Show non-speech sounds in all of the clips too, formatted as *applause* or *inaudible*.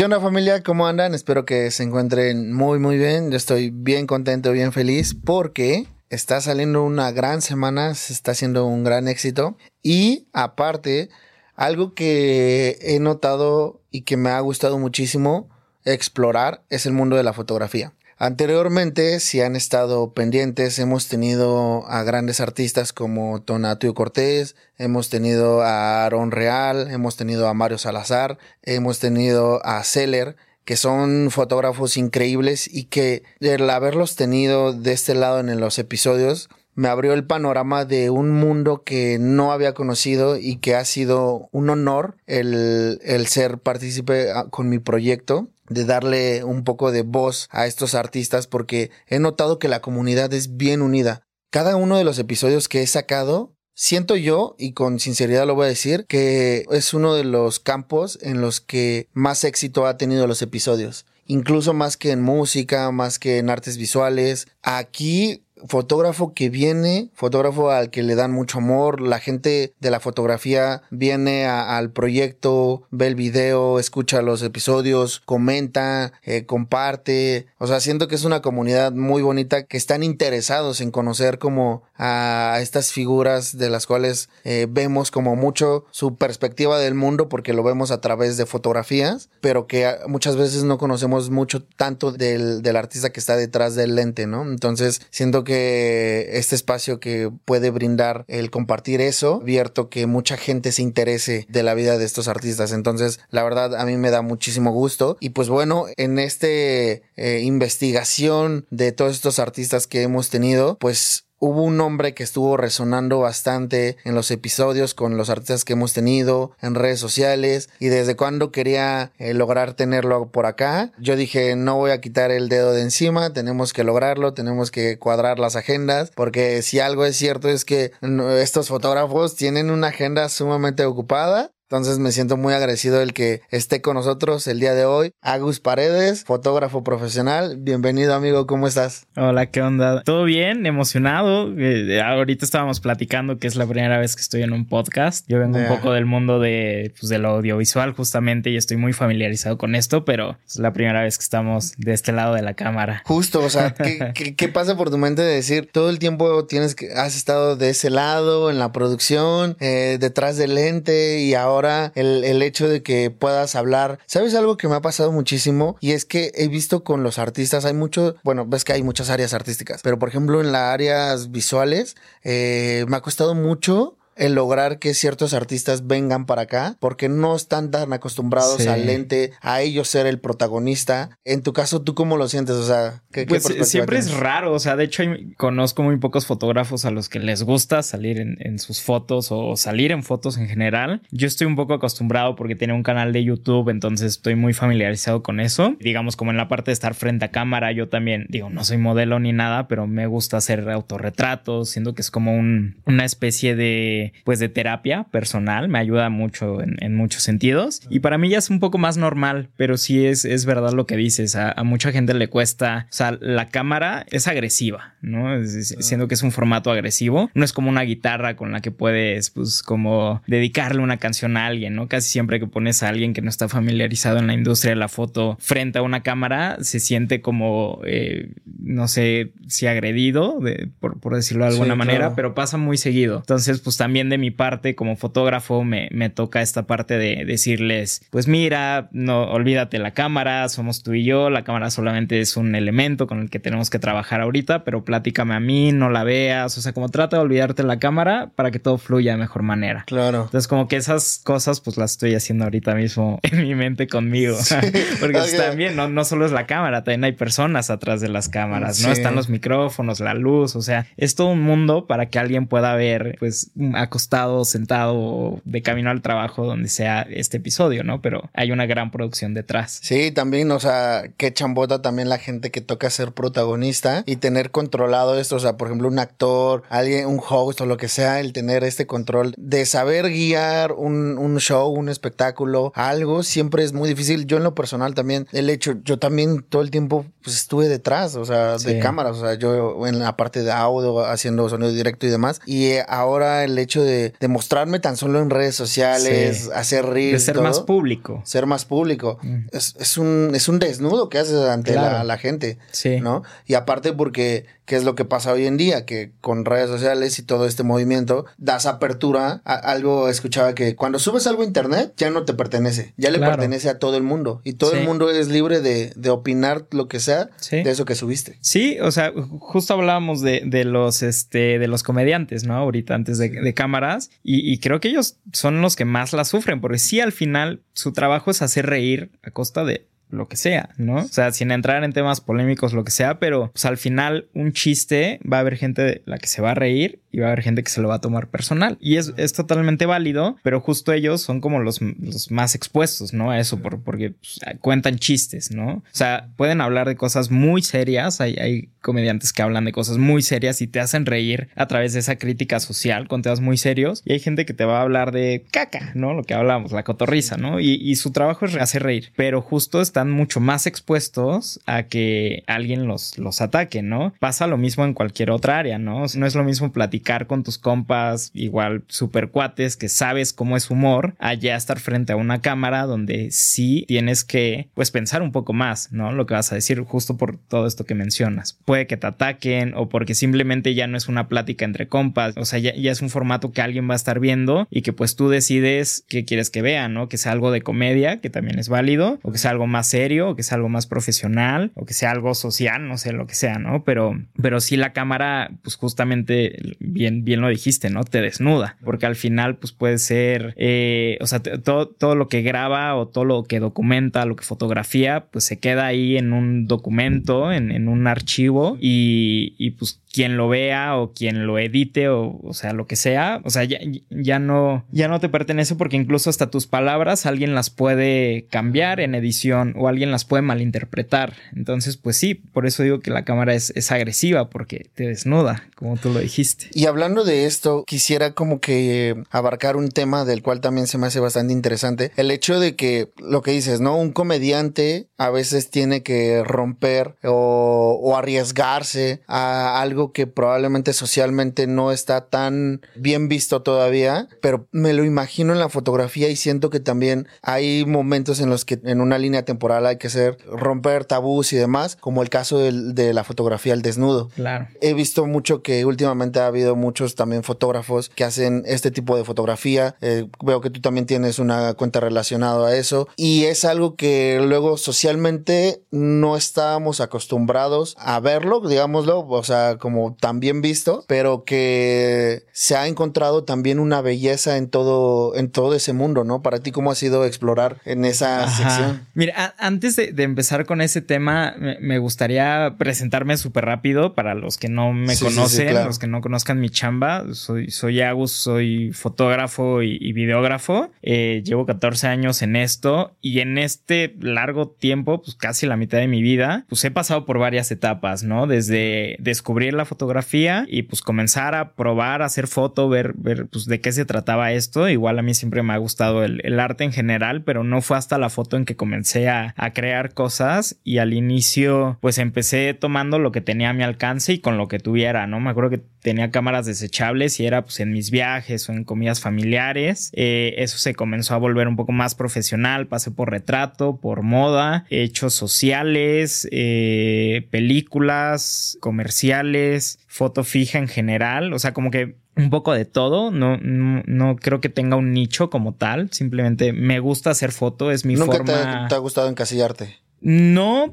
¿Qué onda familia? ¿Cómo andan? Espero que se encuentren muy muy bien. Yo estoy bien contento, bien feliz porque está saliendo una gran semana, se está haciendo un gran éxito y aparte algo que he notado y que me ha gustado muchísimo explorar es el mundo de la fotografía. Anteriormente, si han estado pendientes, hemos tenido a grandes artistas como Tonatio Cortés, hemos tenido a Aaron Real, hemos tenido a Mario Salazar, hemos tenido a Seller, que son fotógrafos increíbles y que el haberlos tenido de este lado en los episodios me abrió el panorama de un mundo que no había conocido y que ha sido un honor el, el ser partícipe ah, con mi proyecto de darle un poco de voz a estos artistas porque he notado que la comunidad es bien unida. Cada uno de los episodios que he sacado, siento yo, y con sinceridad lo voy a decir, que es uno de los campos en los que más éxito ha tenido los episodios. Incluso más que en música, más que en artes visuales. Aquí fotógrafo que viene, fotógrafo al que le dan mucho amor, la gente de la fotografía viene al proyecto, ve el video, escucha los episodios, comenta, eh, comparte, o sea, siento que es una comunidad muy bonita que están interesados en conocer como a estas figuras de las cuales eh, vemos como mucho su perspectiva del mundo porque lo vemos a través de fotografías, pero que muchas veces no conocemos mucho tanto del, del artista que está detrás del lente, ¿no? Entonces, siento que que este espacio que puede brindar el compartir eso, abierto que mucha gente se interese de la vida de estos artistas. Entonces, la verdad, a mí me da muchísimo gusto. Y pues bueno, en este eh, investigación de todos estos artistas que hemos tenido, pues Hubo un nombre que estuvo resonando bastante en los episodios con los artistas que hemos tenido en redes sociales y desde cuando quería eh, lograr tenerlo por acá. Yo dije, no voy a quitar el dedo de encima, tenemos que lograrlo, tenemos que cuadrar las agendas, porque si algo es cierto es que estos fotógrafos tienen una agenda sumamente ocupada entonces me siento muy agradecido el que esté con nosotros el día de hoy. Agus Paredes, fotógrafo profesional. Bienvenido amigo, ¿cómo estás? Hola, ¿qué onda? ¿Todo bien? Emocionado. Eh, ahorita estábamos platicando que es la primera vez que estoy en un podcast. Yo vengo un poco del mundo de, pues, lo audiovisual justamente y estoy muy familiarizado con esto, pero es la primera vez que estamos de este lado de la cámara. Justo, o sea, *laughs* ¿qué, pasa por tu mente de decir todo el tiempo tienes que, has estado de ese lado en la producción, eh, detrás del lente y ahora el, hecho de que puedas hablar. ¿Sabes algo que me ha pasado muchísimo? Y es que he visto con los artistas, hay mucho, bueno, ves que hay muchas áreas artísticas, pero por ejemplo en las áreas visuales, eh, me ha costado mucho el lograr que ciertos artistas vengan para acá porque no están tan acostumbrados al lente, a ellos ser el protagonista. En tu caso, ¿tú cómo lo sientes? O sea, ¿qué, pues siempre es raro. O sea, de hecho, conozco muy pocos fotógrafos a los que les gusta salir en, sus fotos o salir en fotos en general. Yo estoy un poco acostumbrado porque tiene un canal de YouTube, entonces estoy muy familiarizado con eso. Digamos, como en la parte de estar frente a cámara, yo también, digo, no soy modelo ni nada, pero me gusta hacer autorretratos, siendo que es como una especie de pues de terapia personal, me ayuda mucho en, muchos sentidos y para mí ya es un poco más normal, pero sí es, es verdad lo que dices, a, mucha gente le cuesta, o sea, la cámara es agresiva, ¿no? siendo que es un formato agresivo, no es como una guitarra con la que puedes pues como dedicarle una canción a alguien, ¿no? Casi siempre que pones a alguien que no está familiarizado en la industria de la foto frente a una cámara, se siente como, eh, no sé si agredido, por, decirlo de alguna manera, pero pasa muy seguido. Entonces, pues también de mi parte como fotógrafo me, me, toca esta parte de decirles, pues mira, no olvídate la cámara, somos tú y yo, la cámara solamente es un elemento con el que tenemos que trabajar ahorita, pero platícame a mí, no la veas, o sea, como trata de olvidarte la cámara para que todo fluya de mejor manera. Claro. Entonces como que esas cosas pues las estoy haciendo ahorita mismo *laughs* en mi mente conmigo, *laughs* porque pues, también no, no solo es la cámara, también hay personas atrás de las cámaras, ¿no? Están los micrófonos, la luz, o sea, es todo un mundo para que alguien pueda ver pues acostado, sentado de camino al trabajo donde sea este episodio, ¿no? Pero hay una gran producción detrás. Sí, también, o sea, qué chambota también la gente que toca ser protagonista y tener controlado esto, o sea, por ejemplo, un actor, alguien, un host o lo que sea, el tener este control de saber guiar un, un show, un espectáculo, algo, siempre es muy difícil. Yo en lo personal también, el hecho, yo también todo el tiempo pues estuve detrás, o sea, de cámaras, o sea, yo en la parte de audio haciendo sonido directo y demás, y ahora el hecho hecho de, de mostrarme tan solo en redes sociales, hacer reír. De ser más público. Ser más público. Es, es, un, es un desnudo que haces ante la, la, gente. Sí. ¿No? Y aparte porque ¿Qué es lo que pasa hoy en día? Que con redes sociales y todo este movimiento das apertura a algo, escuchaba que cuando subes algo a internet ya no te pertenece, ya le pertenece a todo el mundo y todo el mundo es libre de, de opinar lo que sea de eso que subiste. Sí, o sea, justo hablábamos de, de los, este, de los comediantes, ¿no? Ahorita antes de, de cámaras y, y creo que ellos son los que más la sufren porque sí al final su trabajo es hacer reír a costa de lo que sea, ¿no? O sea, sin entrar en temas polémicos, lo que sea, pero pues al final un chiste va a haber gente de la que se va a reír y va a haber gente que se lo va a tomar personal. Y es, es totalmente válido, pero justo ellos son como los, los más expuestos, ¿no? A eso, por, porque pues, cuentan chistes, ¿no? O sea, pueden hablar de cosas muy serias, hay, hay comediantes que hablan de cosas muy serias y te hacen reír a través de esa crítica social con temas muy serios, y hay gente que te va a hablar de caca, ¿no? Lo que hablamos, la cotorriza, ¿no? Y, y su trabajo es hacer reír, pero justo están mucho más expuestos a que alguien los, los ataque, ¿no? Pasa lo mismo en cualquier otra área, ¿no? No es lo mismo platicar con tus compas, igual super cuates, que sabes cómo es humor, allá estar frente a una cámara donde sí tienes que, pues, pensar un poco más, ¿no? Lo que vas a decir justo por todo esto que mencionas. Puede que te ataquen o porque simplemente ya no es una plática entre compas, o sea, ya, ya es un formato que alguien va a estar viendo y que pues tú decides qué quieres que vean, ¿no? Que sea algo de comedia, que también es válido, o que sea algo más serio, o que sea algo más profesional, o que sea algo social, no sé, lo que sea, ¿no? Pero, pero sí la cámara, pues justamente bien, bien lo dijiste, ¿no? Te desnuda, porque al final pues puede ser, eh, o sea, todo, todo lo que graba o todo lo que documenta, lo que fotografía, pues se queda ahí en un documento, en, en un archivo y, y pues quien lo vea o quien lo edite o, o sea, lo que sea, o sea, ya, ya, no, ya no te pertenece porque incluso hasta tus palabras alguien las puede cambiar en edición o alguien las puede malinterpretar. Entonces, pues sí, por eso digo que la cámara es, es agresiva porque te desnuda, como tú lo dijiste. Y hablando de esto, quisiera como que abarcar un tema del cual también se me hace bastante interesante. El hecho de que lo que dices, ¿no? Un comediante a veces tiene que romper o, o arriesgarse a algo que probablemente socialmente no está tan bien visto todavía, pero me lo imagino en la fotografía y siento que también hay momentos en los que en una línea temporal hay que hacer romper tabús y demás, como el caso de la fotografía al desnudo. Claro. He visto mucho que últimamente ha habido muchos también fotógrafos que hacen este tipo de fotografía. Eh, veo que tú también tienes una cuenta relacionada a eso y es algo que luego socialmente no estábamos acostumbrados a verlo, digámoslo, o sea, como como tan bien visto, pero que se ha encontrado también una belleza en todo, en todo ese mundo, ¿no? Para ti, ¿cómo ha sido explorar en esa sección? Mira, antes de, empezar con ese tema, me, gustaría presentarme súper rápido para los que no me conocen, los que no conozcan mi chamba. Soy, soy Agus, soy fotógrafo y, videógrafo. Eh, llevo 14 años en esto y en este largo tiempo, pues casi la mitad de mi vida, pues he pasado por varias etapas, ¿no? Desde descubrir la fotografía y pues comenzar a probar, a hacer foto, ver, ver pues de qué se trataba esto. Igual a mí siempre me ha gustado el, arte en general, pero no fue hasta la foto en que comencé a, a, crear cosas y al inicio pues empecé tomando lo que tenía a mi alcance y con lo que tuviera, ¿no? Me acuerdo que tenía cámaras desechables y era pues en mis viajes o en comidas familiares. Eh, eso se comenzó a volver un poco más profesional, pasé por retrato, por moda, hechos sociales, eh, películas, comerciales foto fija en general, o sea, como que un poco de todo, no, no, creo que tenga un nicho como tal, simplemente me gusta hacer foto, es mi ¿Nunca forma. Te, te ha gustado encasillarte? No,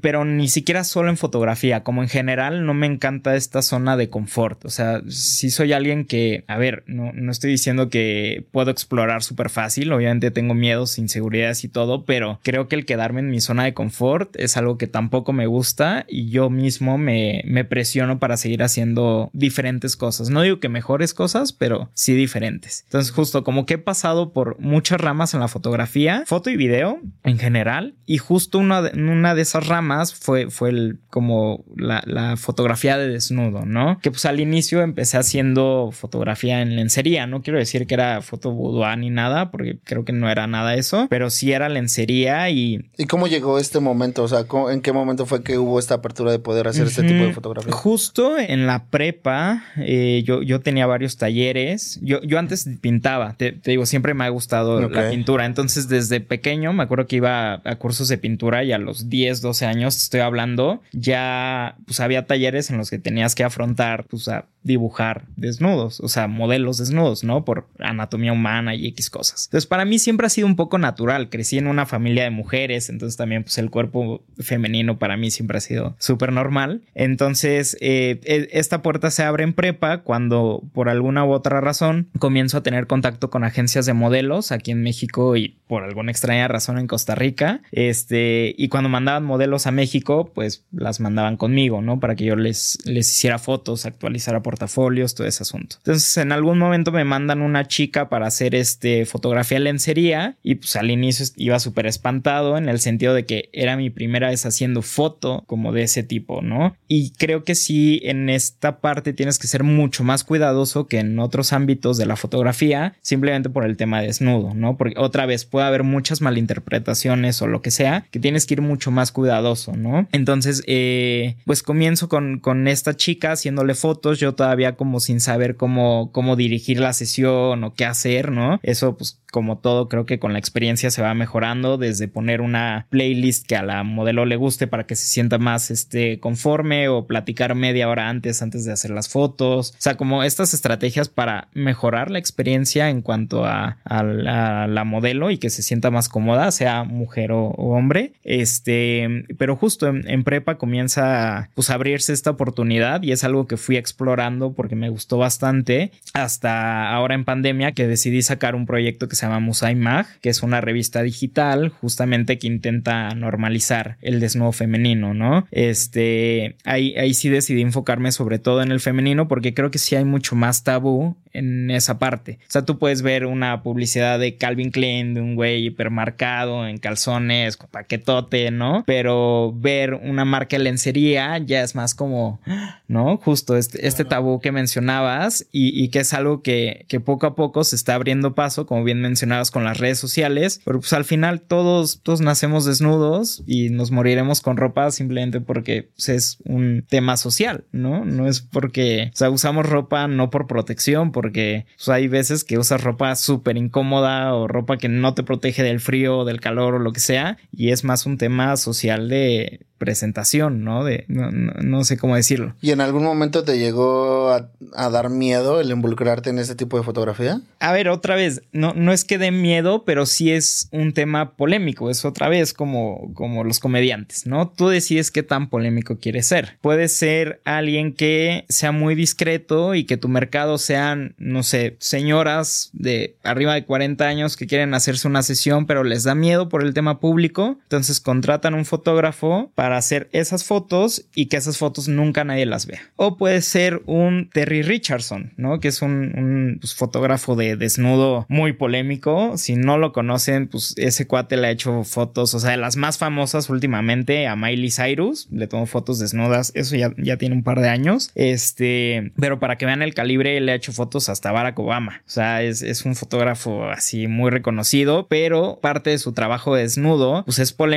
pero ni siquiera solo en fotografía, como en general no me encanta esta zona de confort. O sea, si soy alguien que, a ver, no, no estoy diciendo que puedo explorar súper fácil, obviamente tengo miedos, inseguridades y todo, pero creo que el quedarme en mi zona de confort es algo que tampoco me gusta y yo mismo me, me presiono para seguir haciendo diferentes cosas. No digo que mejores cosas, pero sí diferentes. Entonces, justo como que he pasado por muchas ramas en la fotografía, foto y video en general, y justo una, una de esas ramas fue, fue el, como la, la, fotografía de desnudo, ¿no? Que pues al inicio empecé haciendo fotografía en lencería. No quiero decir que era foto boudoir ni nada, porque creo que no era nada eso, pero sí era lencería y... ¿Y cómo llegó este momento? O sea, ¿en qué momento fue que hubo esta apertura de poder hacer este tipo de fotografía? Justo en la prepa, eh, yo, yo tenía varios talleres. Yo, yo antes pintaba, te, digo, siempre me ha gustado la pintura. Entonces, desde pequeño, me acuerdo que iba a cursos de pintura y a los 10, 12 años, estoy hablando, ya pues había talleres en los que tenías que afrontar, pues a dibujar desnudos, o sea, modelos desnudos, ¿no? Por anatomía humana y X cosas. Entonces, para mí siempre ha sido un poco natural. Crecí en una familia de mujeres, entonces también, pues el cuerpo femenino para mí siempre ha sido súper normal. Entonces, eh, e, esta puerta se abre en prepa cuando, por alguna u otra razón, comienzo a tener contacto con agencias de modelos aquí en México y por alguna extraña razón en Costa Rica. Este, y cuando mandaban modelos a México, pues las mandaban conmigo, ¿no? Para que yo les, les hiciera fotos, actualizara portafolios, todo ese asunto. Entonces, en algún momento me mandan una chica para hacer este fotografía lencería y pues al inicio iba súper espantado en el sentido de que era mi primera vez haciendo foto como de ese tipo, ¿no? Y creo que sí, en esta parte tienes que ser mucho más cuidadoso que en otros ámbitos de la fotografía, simplemente por el tema desnudo, ¿no? Porque otra vez puede haber muchas malinterpretaciones o lo que sea, que tienes que ir mucho más cuidadoso, ¿no? Entonces, eh, pues comienzo con, con esta chica haciéndole fotos, yo todavía como sin saber cómo, cómo dirigir la sesión o qué hacer, ¿no? Eso pues como todo, creo que con la experiencia se va mejorando desde poner una playlist que a la modelo le guste para que se sienta más este, conforme o platicar media hora antes, antes de hacer las fotos. O sea, como estas estrategias para mejorar la experiencia en cuanto a, la, modelo y que se sienta más cómoda, sea mujer o, hombre. Este, pero justo en, prepa comienza pues, a abrirse esta oportunidad y es algo que fui explorando porque me gustó bastante hasta ahora en pandemia que decidí sacar un proyecto que se llama Musai Mag, que es una revista digital justamente que intenta normalizar el desnudo femenino, ¿no? Este, ahí, ahí sí decidí enfocarme sobre todo en el femenino porque creo que sí hay mucho más tabú en esa parte. O sea, tú puedes ver una publicidad de Calvin Klein, de un güey hipermarcado en calzones, con paquetote, ¿no? Pero ver una marca de lencería ya es más como, ¿no? Justo este, este tabú que mencionabas y, que es algo que, que, poco a poco se está abriendo paso, como bien mencionabas con las redes sociales, pero pues al final todos, todos nacemos desnudos y nos moriremos con ropa simplemente porque pues, es un tema social, ¿no? No es porque, o sea, usamos ropa no por protección, porque pues, hay veces que usas ropa súper incómoda o ropa que no te protege del frío del calor o lo que sea, y es más un tema social de presentación, ¿no? De, no, sé cómo decirlo. ¿Y en algún momento te llegó a, dar miedo el involucrarte en ese tipo de fotografía? A ver, otra vez, no, no es que dé miedo, pero sí es un tema polémico, es otra vez como, como los comediantes, ¿no? Tú decides qué tan polémico quieres ser. Puedes ser alguien que sea muy discreto y que tu mercado sean, no sé, señoras de arriba de 40 años que quieren hacerse una sesión, pero les da miedo por el tema público, entonces contratan un fotógrafo para hacer esas fotos y que esas fotos nunca nadie las vea. O puede ser un Terry Richardson, ¿no? Que es un, pues, fotógrafo de desnudo muy polémico. Si no lo conocen, pues ese cuate le ha hecho fotos, o sea, de las más famosas últimamente a Miley Cyrus. Le tomó fotos desnudas. Eso ya, ya tiene un par de años. Este, pero para que vean el calibre, le ha hecho fotos hasta Barack Obama. O sea, es, es un fotógrafo así muy reconocido, pero parte de su trabajo desnudo, pues es polémico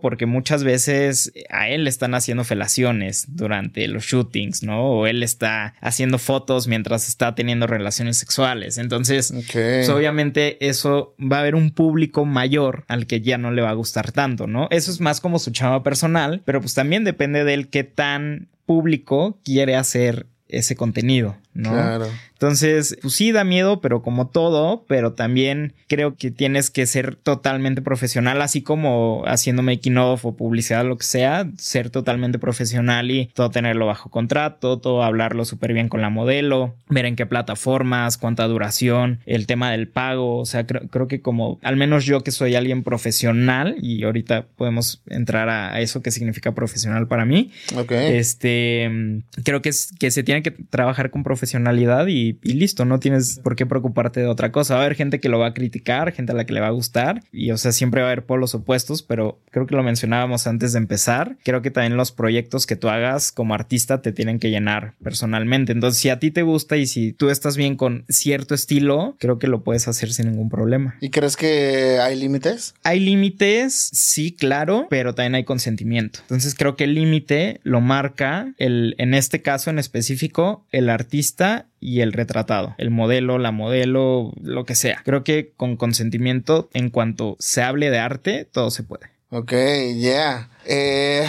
porque muchas veces a él le están haciendo felaciones durante los shootings, ¿no? O él está haciendo fotos mientras está teniendo relaciones sexuales. Entonces, pues, obviamente eso va a haber un público mayor al que ya no le va a gustar tanto, ¿no? Eso es más como su chava personal, pero pues también depende de él qué tan público quiere hacer ese contenido, ¿no? Claro. Entonces, pues sí da miedo, pero como todo, pero también creo que tienes que ser totalmente profesional, así como haciendo making of o publicidad, lo que sea, ser totalmente profesional y todo tenerlo bajo contrato, todo hablarlo súper bien con la modelo, ver en qué plataformas, cuánta duración, el tema del pago, o sea, creo, que como, al menos yo que soy alguien profesional y ahorita podemos entrar a, eso que significa profesional para mí. Este, creo que, es, que se tiene que trabajar con profesionalidad y y, listo, no tienes por qué preocuparte de otra cosa. Va a haber gente que lo va a criticar, gente a la que le va a gustar y o sea, siempre va a haber polos opuestos, pero creo que lo mencionábamos antes de empezar. Creo que también los proyectos que tú hagas como artista te tienen que llenar personalmente. Entonces, si a ti te gusta y si tú estás bien con cierto estilo, creo que lo puedes hacer sin ningún problema. ¿Y crees que hay límites? Hay límites, sí, claro, pero también hay consentimiento. Entonces, creo que el límite lo marca el, en este caso en específico, el artista y el retratado, el modelo, la modelo, lo que sea. Creo que con consentimiento, en cuanto se hable de arte, todo se puede. Ok, yeah. Eh,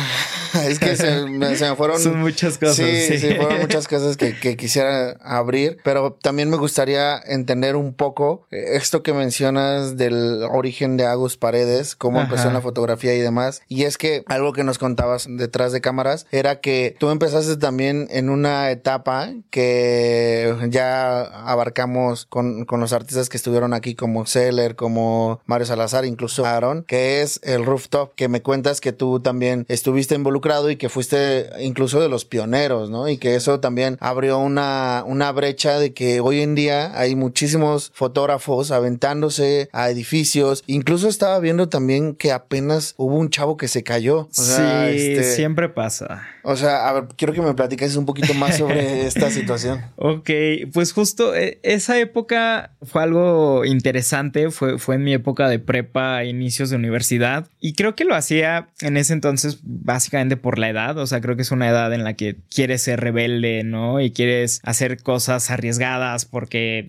*laughs* es que se, me, fueron. *laughs* Son muchas cosas. Sí, sí, fueron muchas cosas que, que, quisiera abrir, pero también me gustaría entender un poco eh, esto que mencionas del origen de Agus Paredes, cómo empezó en la fotografía y demás. Y es que algo que nos contabas detrás de cámaras era que tú empezaste también en una etapa que ya abarcamos con, con los artistas que estuvieron aquí, como Seller, como Mario Salazar, incluso Aaron, que es el rooftop, que me cuentas que tú también estuviste involucrado y que fuiste incluso de los pioneros, ¿no? Y que eso también abrió una, una brecha de que hoy en día hay muchísimos fotógrafos aventándose a edificios. Incluso estaba viendo también que apenas hubo un chavo que se cayó. sí, este, siempre pasa. O sea, a ver, quiero que me platiques un poquito más sobre *laughs* esta situación. Ok, pues justo eh, esa época fue algo interesante, fue, fue en mi época de prepa, inicios de universidad, y creo que lo hacía en ese entonces básicamente por la edad, o sea, creo que es una edad en la que quieres ser rebelde, ¿no? Y quieres hacer cosas arriesgadas porque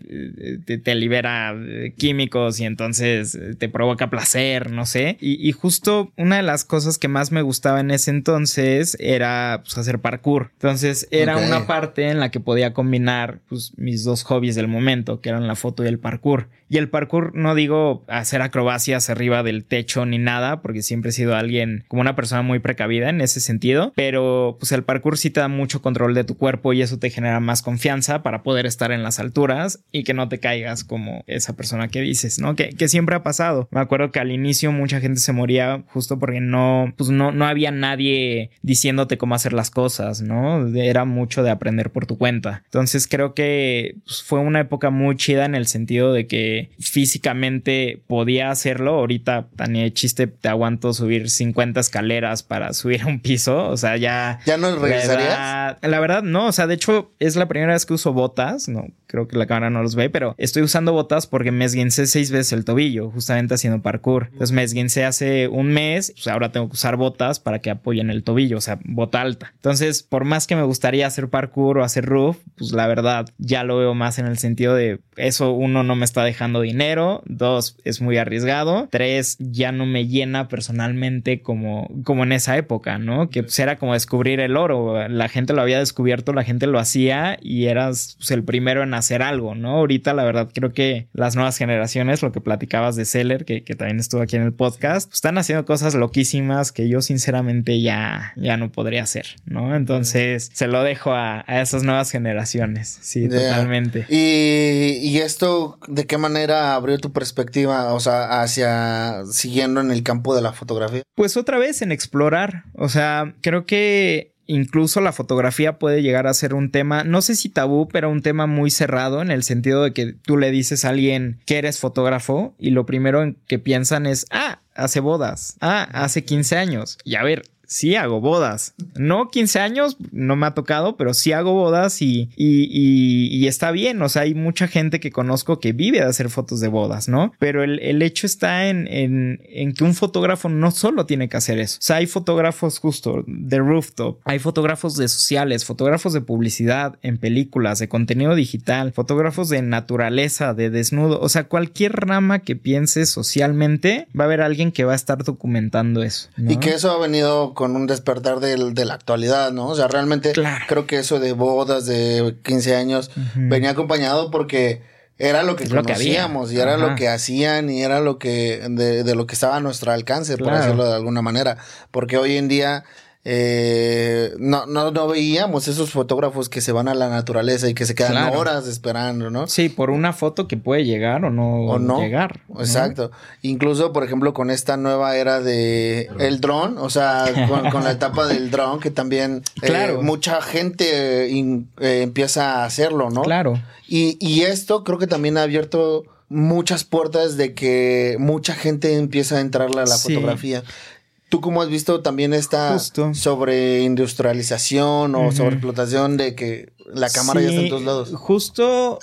eh, te, libera eh, químicos y entonces eh, te provoca placer, no sé. Y, justo una de las cosas que más me gustaba en ese entonces era pues, hacer parkour. Entonces era una parte en la que podía combinar pues, mis dos hobbies del momento, que eran la foto y el parkour. Y el parkour no digo hacer acrobacias arriba del techo ni nada, porque siempre he sido alguien como una persona muy precavida en ese sentido, pero pues el parkour sí te da mucho control de tu cuerpo y eso te genera más confianza para poder estar en las alturas y que no te caigas como esa persona que dices, ¿no? Que, que siempre ha pasado. Me acuerdo que al inicio mucha gente se moría justo porque no, pues no, no había nadie diciéndote cómo hacer las cosas, ¿no? Era mucho de aprender por tu cuenta. Entonces creo que pues, fue una época muy chida en el sentido de que físicamente podía hacerlo. Ahorita, tan chiste, te aguanto subir 50 escaleras para subir a un piso. O sea, ya. ¿Ya no regresarías? La verdad, no. O sea, de hecho, es la primera vez que uso botas. No, creo que la cámara no los ve, pero estoy usando botas porque me esguincé seis veces el tobillo, justamente haciendo parkour. Entonces me esguincé hace un mes. Pues ahora tengo que usar botas para que apoyen el tobillo, o sea, bota alta. Entonces, por más que me gustaría hacer parkour o hacer roof, pues la verdad ya lo veo más en el sentido de eso, uno, no me está dejando dinero. Dos, es muy arriesgado. Tres, ya no me llena personalmente como, como en esa época, ¿no? Que pues, era como descubrir el oro. La gente lo había descubierto, la gente lo hacía y eras pues, el primero en hacer algo, ¿no? Ahorita, la verdad, creo que las nuevas generaciones, lo que platicabas de Seller, que, también estuvo aquí en el podcast, pues, están haciendo cosas loquísimas que yo sinceramente ya, ya no podría hacer, ¿no? Entonces, se lo dejo a, esas nuevas generaciones. Sí, totalmente. Y, y esto, ¿de qué manera abrió tu perspectiva, o sea, hacia siguiendo en el campo de la fotografía? Pues otra vez en explorar, o sea, creo que incluso la fotografía puede llegar a ser un tema, no sé si tabú, pero un tema muy cerrado en el sentido de que tú le dices a alguien que eres fotógrafo y lo primero en que piensan es, ah, hace bodas, ah, hace 15 años. Y a ver, sí hago bodas. No 15 años, no me ha tocado, pero sí hago bodas y, y, está bien. O sea, hay mucha gente que conozco que vive de hacer fotos de bodas, ¿no? Pero el, hecho está en, en, que un fotógrafo no solo tiene que hacer eso. O sea, hay fotógrafos justo de rooftop, hay fotógrafos de sociales, fotógrafos de publicidad, en películas, de contenido digital, fotógrafos de naturaleza, de desnudo. O sea, cualquier rama que pienses socialmente, va a haber alguien que va a estar documentando eso. Y que eso ha venido con un despertar de la actualidad, ¿no? O sea, realmente creo que eso de bodas de 15 años venía acompañado porque era lo que conocíamos y era lo que hacían y era lo que de, lo que estaba a nuestro alcance, por decirlo de alguna manera. Porque hoy en día eh, no, no, no veíamos esos fotógrafos que se van a la naturaleza y que se quedan horas esperando, ¿no? Sí, por una foto que puede llegar o no, no. llegar. Exacto. Incluso, por ejemplo, con esta nueva era de el dron, o sea, con, la etapa del dron, que también eh, mucha gente eh, empieza a hacerlo, ¿no? Claro. Y, y esto creo que también ha abierto muchas puertas de que mucha gente empieza a entrarle a la fotografía. ¿Tú cómo has visto también esta sobre industrialización o sobre explotación de que la cámara ya está en todos lados? Justo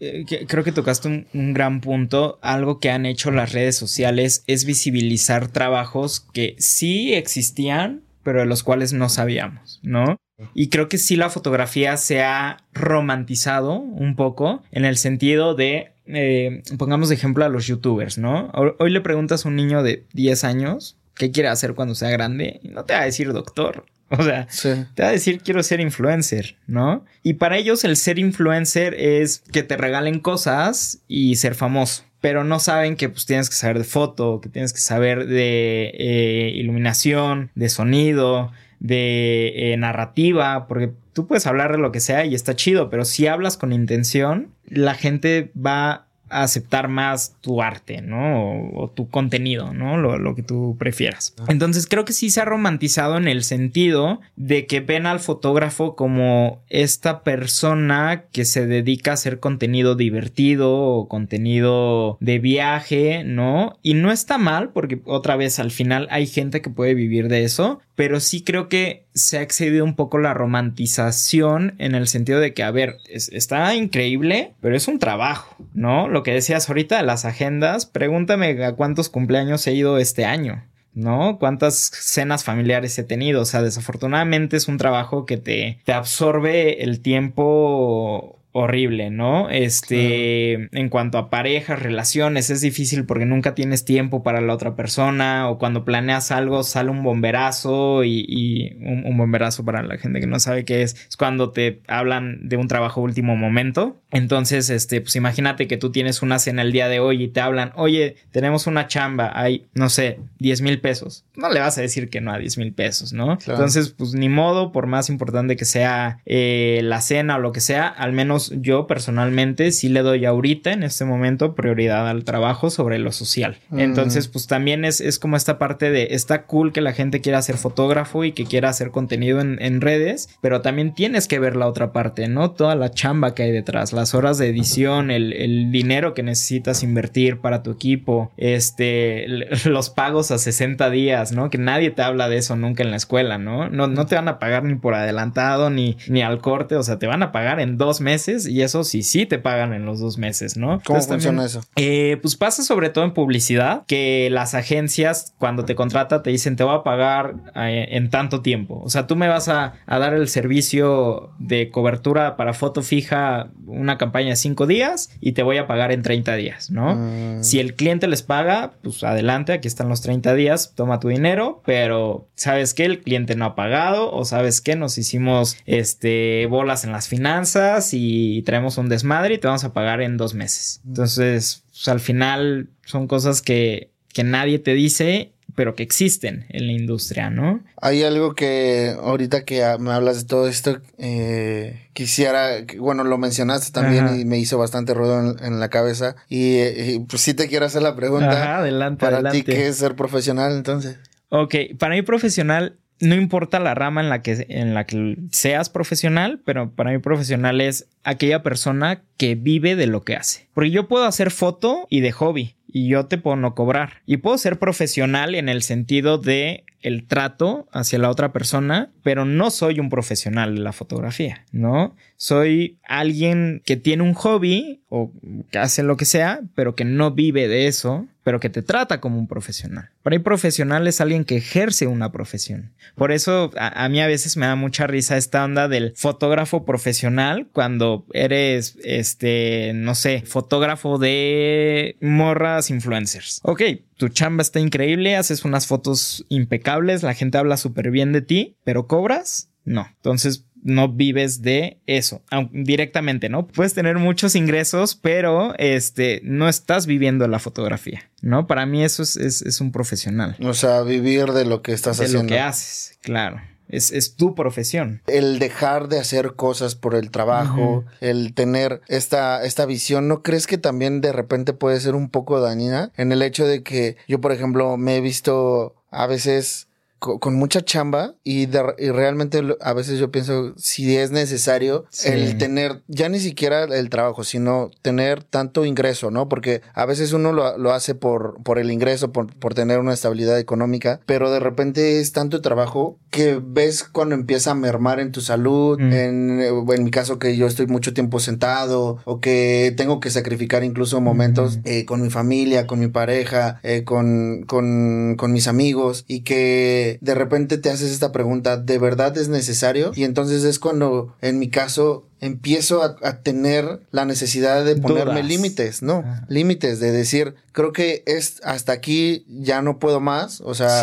eh, creo que tocaste un, un, gran punto. Algo que han hecho las redes sociales es visibilizar trabajos que sí existían, pero de los cuales no sabíamos, ¿no? Y creo que sí la fotografía se ha romantizado un poco en el sentido de, eh, pongamos de ejemplo a los youtubers, ¿no? Hoy le preguntas a un niño de 10 años qué quiere hacer cuando sea grande no te va a decir doctor. *laughs* O sea, te va a decir quiero ser influencer, ¿no? Y para ellos el ser influencer es que te regalen cosas y ser famoso pero no saben que pues tienes que saber de foto, que tienes que saber de eh, iluminación, de sonido, de eh, narrativa, porque tú puedes hablar de lo que sea y está chido, pero si hablas con intención, la gente va aceptar más tu arte, ¿no? O, tu contenido, ¿no? Lo, que tú prefieras. Entonces creo que sí se ha romantizado en el sentido de que ven al fotógrafo como esta persona que se dedica a hacer contenido divertido o contenido de viaje, ¿no? Y no está mal porque otra vez al final hay gente que puede vivir de eso, pero sí creo que se ha excedido un poco la romantización en el sentido de que, a ver, está increíble, pero es un trabajo, ¿no? Lo que decías ahorita de las agendas, pregúntame a cuántos cumpleaños he ido este año. ¿no? ¿Cuántas cenas familiares he tenido? O sea, desafortunadamente es un trabajo que te, te absorbe el tiempo horrible, ¿no? Este, en cuanto a parejas, relaciones, es difícil porque nunca tienes tiempo para la otra persona o cuando planeas algo sale un bomberazo y, un, bomberazo para la gente que no sabe qué es, es cuando te hablan de un trabajo último momento. Entonces, este, pues imagínate que tú tienes una cena el día de hoy y te hablan, oye, tenemos una chamba, hay, no sé, 10 mil pesos. No le vas a decir que no a 10 mil pesos, ¿no? Entonces, pues ni modo, por más importante que sea eh, la cena o lo que sea, al menos yo personalmente sí le doy ahorita en este momento prioridad al trabajo sobre lo social. Mm. Entonces, pues también es, es, como esta parte de está cool que la gente quiera ser fotógrafo y que quiera hacer contenido en, redes, pero también tienes que ver la otra parte, ¿no? Toda la chamba que hay detrás, las horas de edición, el, el dinero que necesitas invertir para tu equipo, este, *laughs* los pagos a 60 días, ¿no? Que nadie te habla de eso nunca en la escuela, ¿no? No, no te van a pagar ni por adelantado ni, ni al corte, o sea, te van a pagar en dos meses y eso sí, sí te pagan en los dos meses, ¿no? ¿Cómo funciona eso? Eh, pues pasa sobre todo en publicidad, que las agencias cuando te contratan te dicen te voy a pagar eh, en tanto tiempo. O sea, tú me vas a, dar el servicio de cobertura para foto fija una campaña de cinco días y te voy a pagar en 30 días, ¿no? Mm. Si el cliente les paga, pues adelante, aquí están los 30 días, toma tu dinero, pero ¿sabes qué? El cliente no ha pagado o ¿sabes qué? Nos hicimos este bolas en las finanzas y y traemos un desmadre y te vamos a pagar en dos meses. Entonces, pues, al final son cosas que, que nadie te dice pero que existen en la industria, ¿no? Hay algo que ahorita que me hablas de todo esto, eh, quisiera, bueno, lo mencionaste también y me hizo bastante ruido en, la cabeza y, pues sí te quiero hacer la pregunta. adelante, para ti, ¿qué es ser profesional entonces? Ok, para mí profesional no importa la rama en la que en la que seas profesional, pero para mí profesional es aquella persona que vive de lo que hace. Porque yo puedo hacer foto y de hobby y yo te puedo no cobrar. Y puedo ser profesional en el sentido de el trato hacia la otra persona, pero no soy un profesional de la fotografía, ¿no? Soy alguien que tiene un hobby o que hace lo que sea, pero que no vive de eso, pero que te trata como un profesional. Para mí profesional es alguien que ejerce una profesión. Por eso a, mí a veces me da mucha risa esta onda del fotógrafo profesional cuando eres, este, no sé, fotógrafo de morras influencers. Ok, tu chamba está increíble, haces unas fotos impecables, la gente habla súper bien de ti, pero cobras. No. Entonces, no vives de eso directamente, ¿no? Puedes tener muchos ingresos, pero este no estás viviendo la fotografía, ¿no? Para mí eso es, un profesional. O sea, vivir de lo que estás haciendo. De lo que haces, claro. Es, tu profesión. El dejar de hacer cosas por el trabajo, el tener esta, esta visión, ¿no crees que también de repente puede ser un poco dañina? En el hecho de que yo, por ejemplo, me he visto a veces con, mucha chamba y, realmente a veces yo pienso si es necesario el tener ya ni siquiera el trabajo, sino tener tanto ingreso, ¿no? Porque a veces uno lo, hace por, por el ingreso, por, por, tener una estabilidad económica, pero de repente es tanto trabajo que ves cuando empieza a mermar en tu salud, mm. en, en, mi caso que yo estoy mucho tiempo sentado o que tengo que sacrificar incluso momentos mm. eh, con mi familia, con mi pareja, eh, con, con, con mis amigos y que de repente te haces esta pregunta, ¿de verdad es necesario? Y entonces es cuando, en mi caso, empiezo a, tener la necesidad de ponerme límites, ¿no? Límites, de decir, creo que es hasta aquí ya no puedo más, o sea,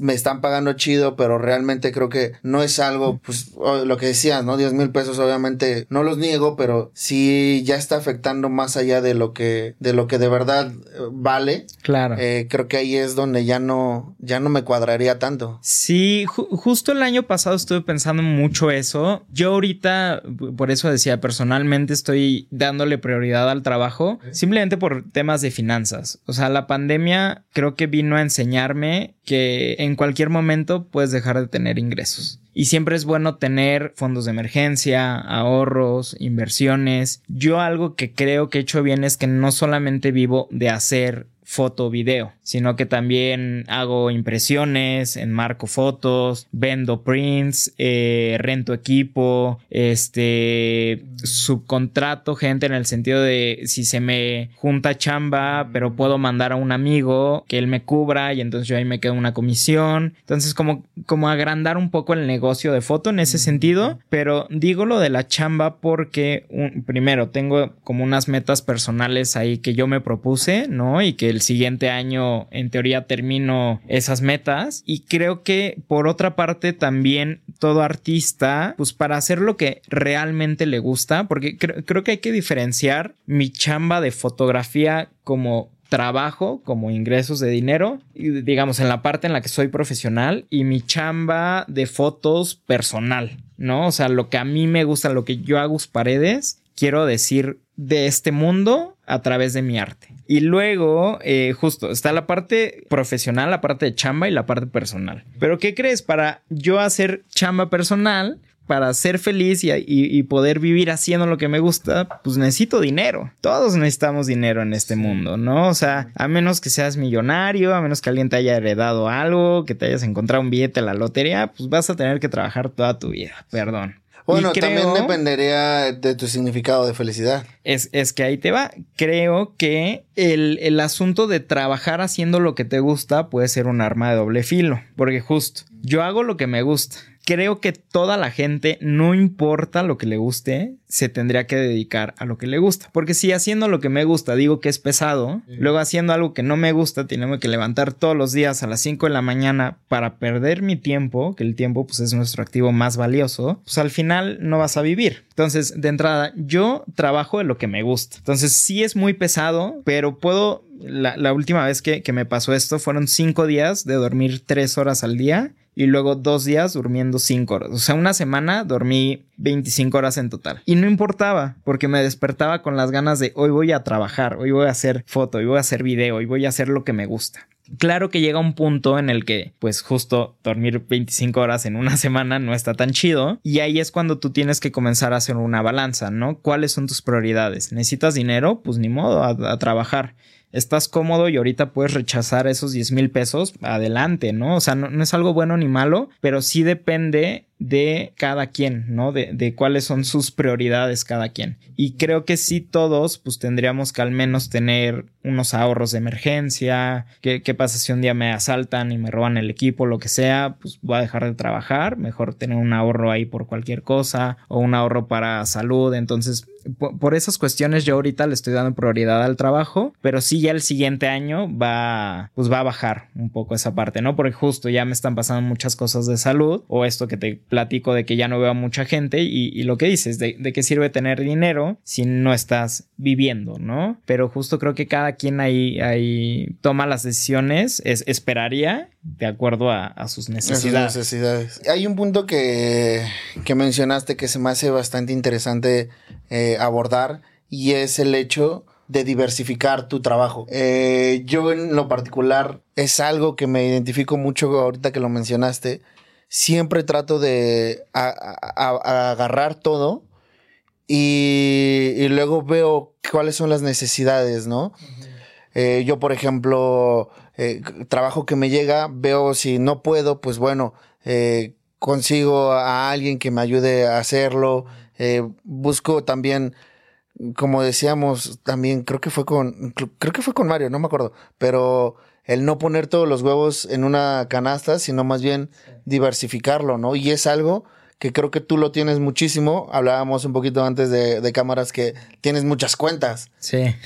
me están pagando chido, pero realmente creo que no es algo, pues lo que decías, ¿no? 10 mil pesos obviamente no los niego, pero sí ya está afectando más allá de lo que, de lo que de verdad eh, vale. Claro. Eh, creo que ahí es donde ya no, ya no me cuadraría tanto. Sí, justo el año pasado estuve pensando mucho eso. Yo ahorita por eso decía, personalmente estoy dándole prioridad al trabajo, simplemente por temas de finanzas. O sea, la pandemia creo que vino a enseñarme que en cualquier momento puedes dejar de tener ingresos. Y siempre es bueno tener fondos de emergencia, ahorros, inversiones. Yo algo que creo que he hecho bien es que no solamente vivo de hacer foto video, sino que también hago impresiones, enmarco fotos, vendo prints, eh, rento equipo, este, subcontrato gente en el sentido de si se me junta chamba, pero puedo mandar a un amigo que él me cubra y entonces yo ahí me quedo una comisión. Entonces como, como agrandar un poco el negocio de foto en ese sentido, pero digo lo de la chamba porque primero tengo como unas metas personales ahí que yo me propuse, ¿no? Y que el siguiente año en teoría termino esas metas y creo que por otra parte también todo artista pues para hacer lo que realmente le gusta porque creo que hay que diferenciar mi chamba de fotografía como trabajo como ingresos de dinero, digamos en la parte en la que soy profesional y mi chamba de fotos personal, ¿no? O sea, lo que a mí me gusta, lo que yo hago paredes, quiero decir de este mundo a través de mi arte. Y luego, eh, justo, está la parte profesional, la parte de chamba y la parte personal. Pero ¿qué crees? Para yo hacer chamba personal, para ser feliz y, poder vivir haciendo lo que me gusta, pues necesito dinero. Todos necesitamos dinero en este mundo, ¿no? O sea, a menos que seas millonario, a menos que alguien te haya heredado algo, que te hayas encontrado un billete a la lotería, pues vas a tener que trabajar toda tu vida. Perdón. Bueno, también dependería de tu significado de felicidad. Es, es que ahí te va. Creo que el, el, asunto de trabajar haciendo lo que te gusta puede ser un arma de doble filo. Porque justo, yo hago lo que me gusta creo que toda la gente, no importa lo que le guste, se tendría que dedicar a lo que le gusta. Porque si haciendo lo que me gusta digo que es pesado, luego haciendo algo que no me gusta, tenemos que levantar todos los días a las 5 de la mañana para perder mi tiempo, que el tiempo pues es nuestro activo más valioso, pues al final no vas a vivir. Entonces, de entrada, yo trabajo de lo que me gusta. Entonces, sí es muy pesado, pero puedo... La, última vez que, que me pasó esto fueron 5 días de dormir 3 horas al día y luego dos días durmiendo cinco horas. O sea, una semana dormí 25 horas en total. Y no importaba, porque me despertaba con las ganas de hoy voy a trabajar, hoy voy a hacer foto, hoy voy a hacer video, hoy voy a hacer lo que me gusta. Claro que llega un punto en el que, pues justo dormir 25 horas en una *laughs* semana no está tan chido. Y ahí es cuando tú tienes que comenzar a hacer una balanza, ¿no? ¿Cuáles son tus prioridades? ¿Necesitas dinero? Pues ni modo, a, a trabajar estás cómodo y ahorita puedes rechazar esos 10 mil pesos, adelante, ¿no? O sea, no, es algo bueno ni malo, pero sí depende de cada quien, ¿no? De, cuáles son sus prioridades cada quien. Y creo que sí todos, pues tendríamos que al menos tener unos ahorros de emergencia. ¿Qué, qué pasa si un día me asaltan y me roban el equipo, lo que sea? Pues voy a dejar de trabajar. Mejor tener un ahorro ahí por cualquier cosa o un ahorro para salud. Entonces, por, esas cuestiones yo ahorita le estoy dando prioridad al trabajo, pero sí ya el siguiente año va, pues va a bajar un poco esa parte, ¿no? Porque justo ya me están pasando muchas cosas de salud o esto que te platico de que ya no veo a mucha gente y, lo que dices, de, de qué sirve tener dinero si no estás viviendo, ¿no? Pero justo creo que cada quien ahí, ahí toma las decisiones, es, esperaría de acuerdo a, sus necesidades. necesidades. Hay un punto que, que, mencionaste que se me hace bastante interesante eh, abordar y es el hecho de diversificar tu trabajo. Eh, yo en lo particular es algo que me identifico mucho ahorita que lo mencionaste. Siempre trato de agarrar todo y, luego veo cuáles son las necesidades, ¿no? Eh, yo, por ejemplo, eh, trabajo que me llega, veo si no puedo, pues bueno, consigo a alguien que me ayude a hacerlo. busco también como decíamos también, creo que fue con, creo que fue con Mario, no me acuerdo, pero el no poner todos los huevos en una canasta, sino más bien diversificarlo, ¿no? Y es algo que creo que tú lo tienes muchísimo. Hablábamos un poquito antes de, cámaras que tienes muchas cuentas. Sí.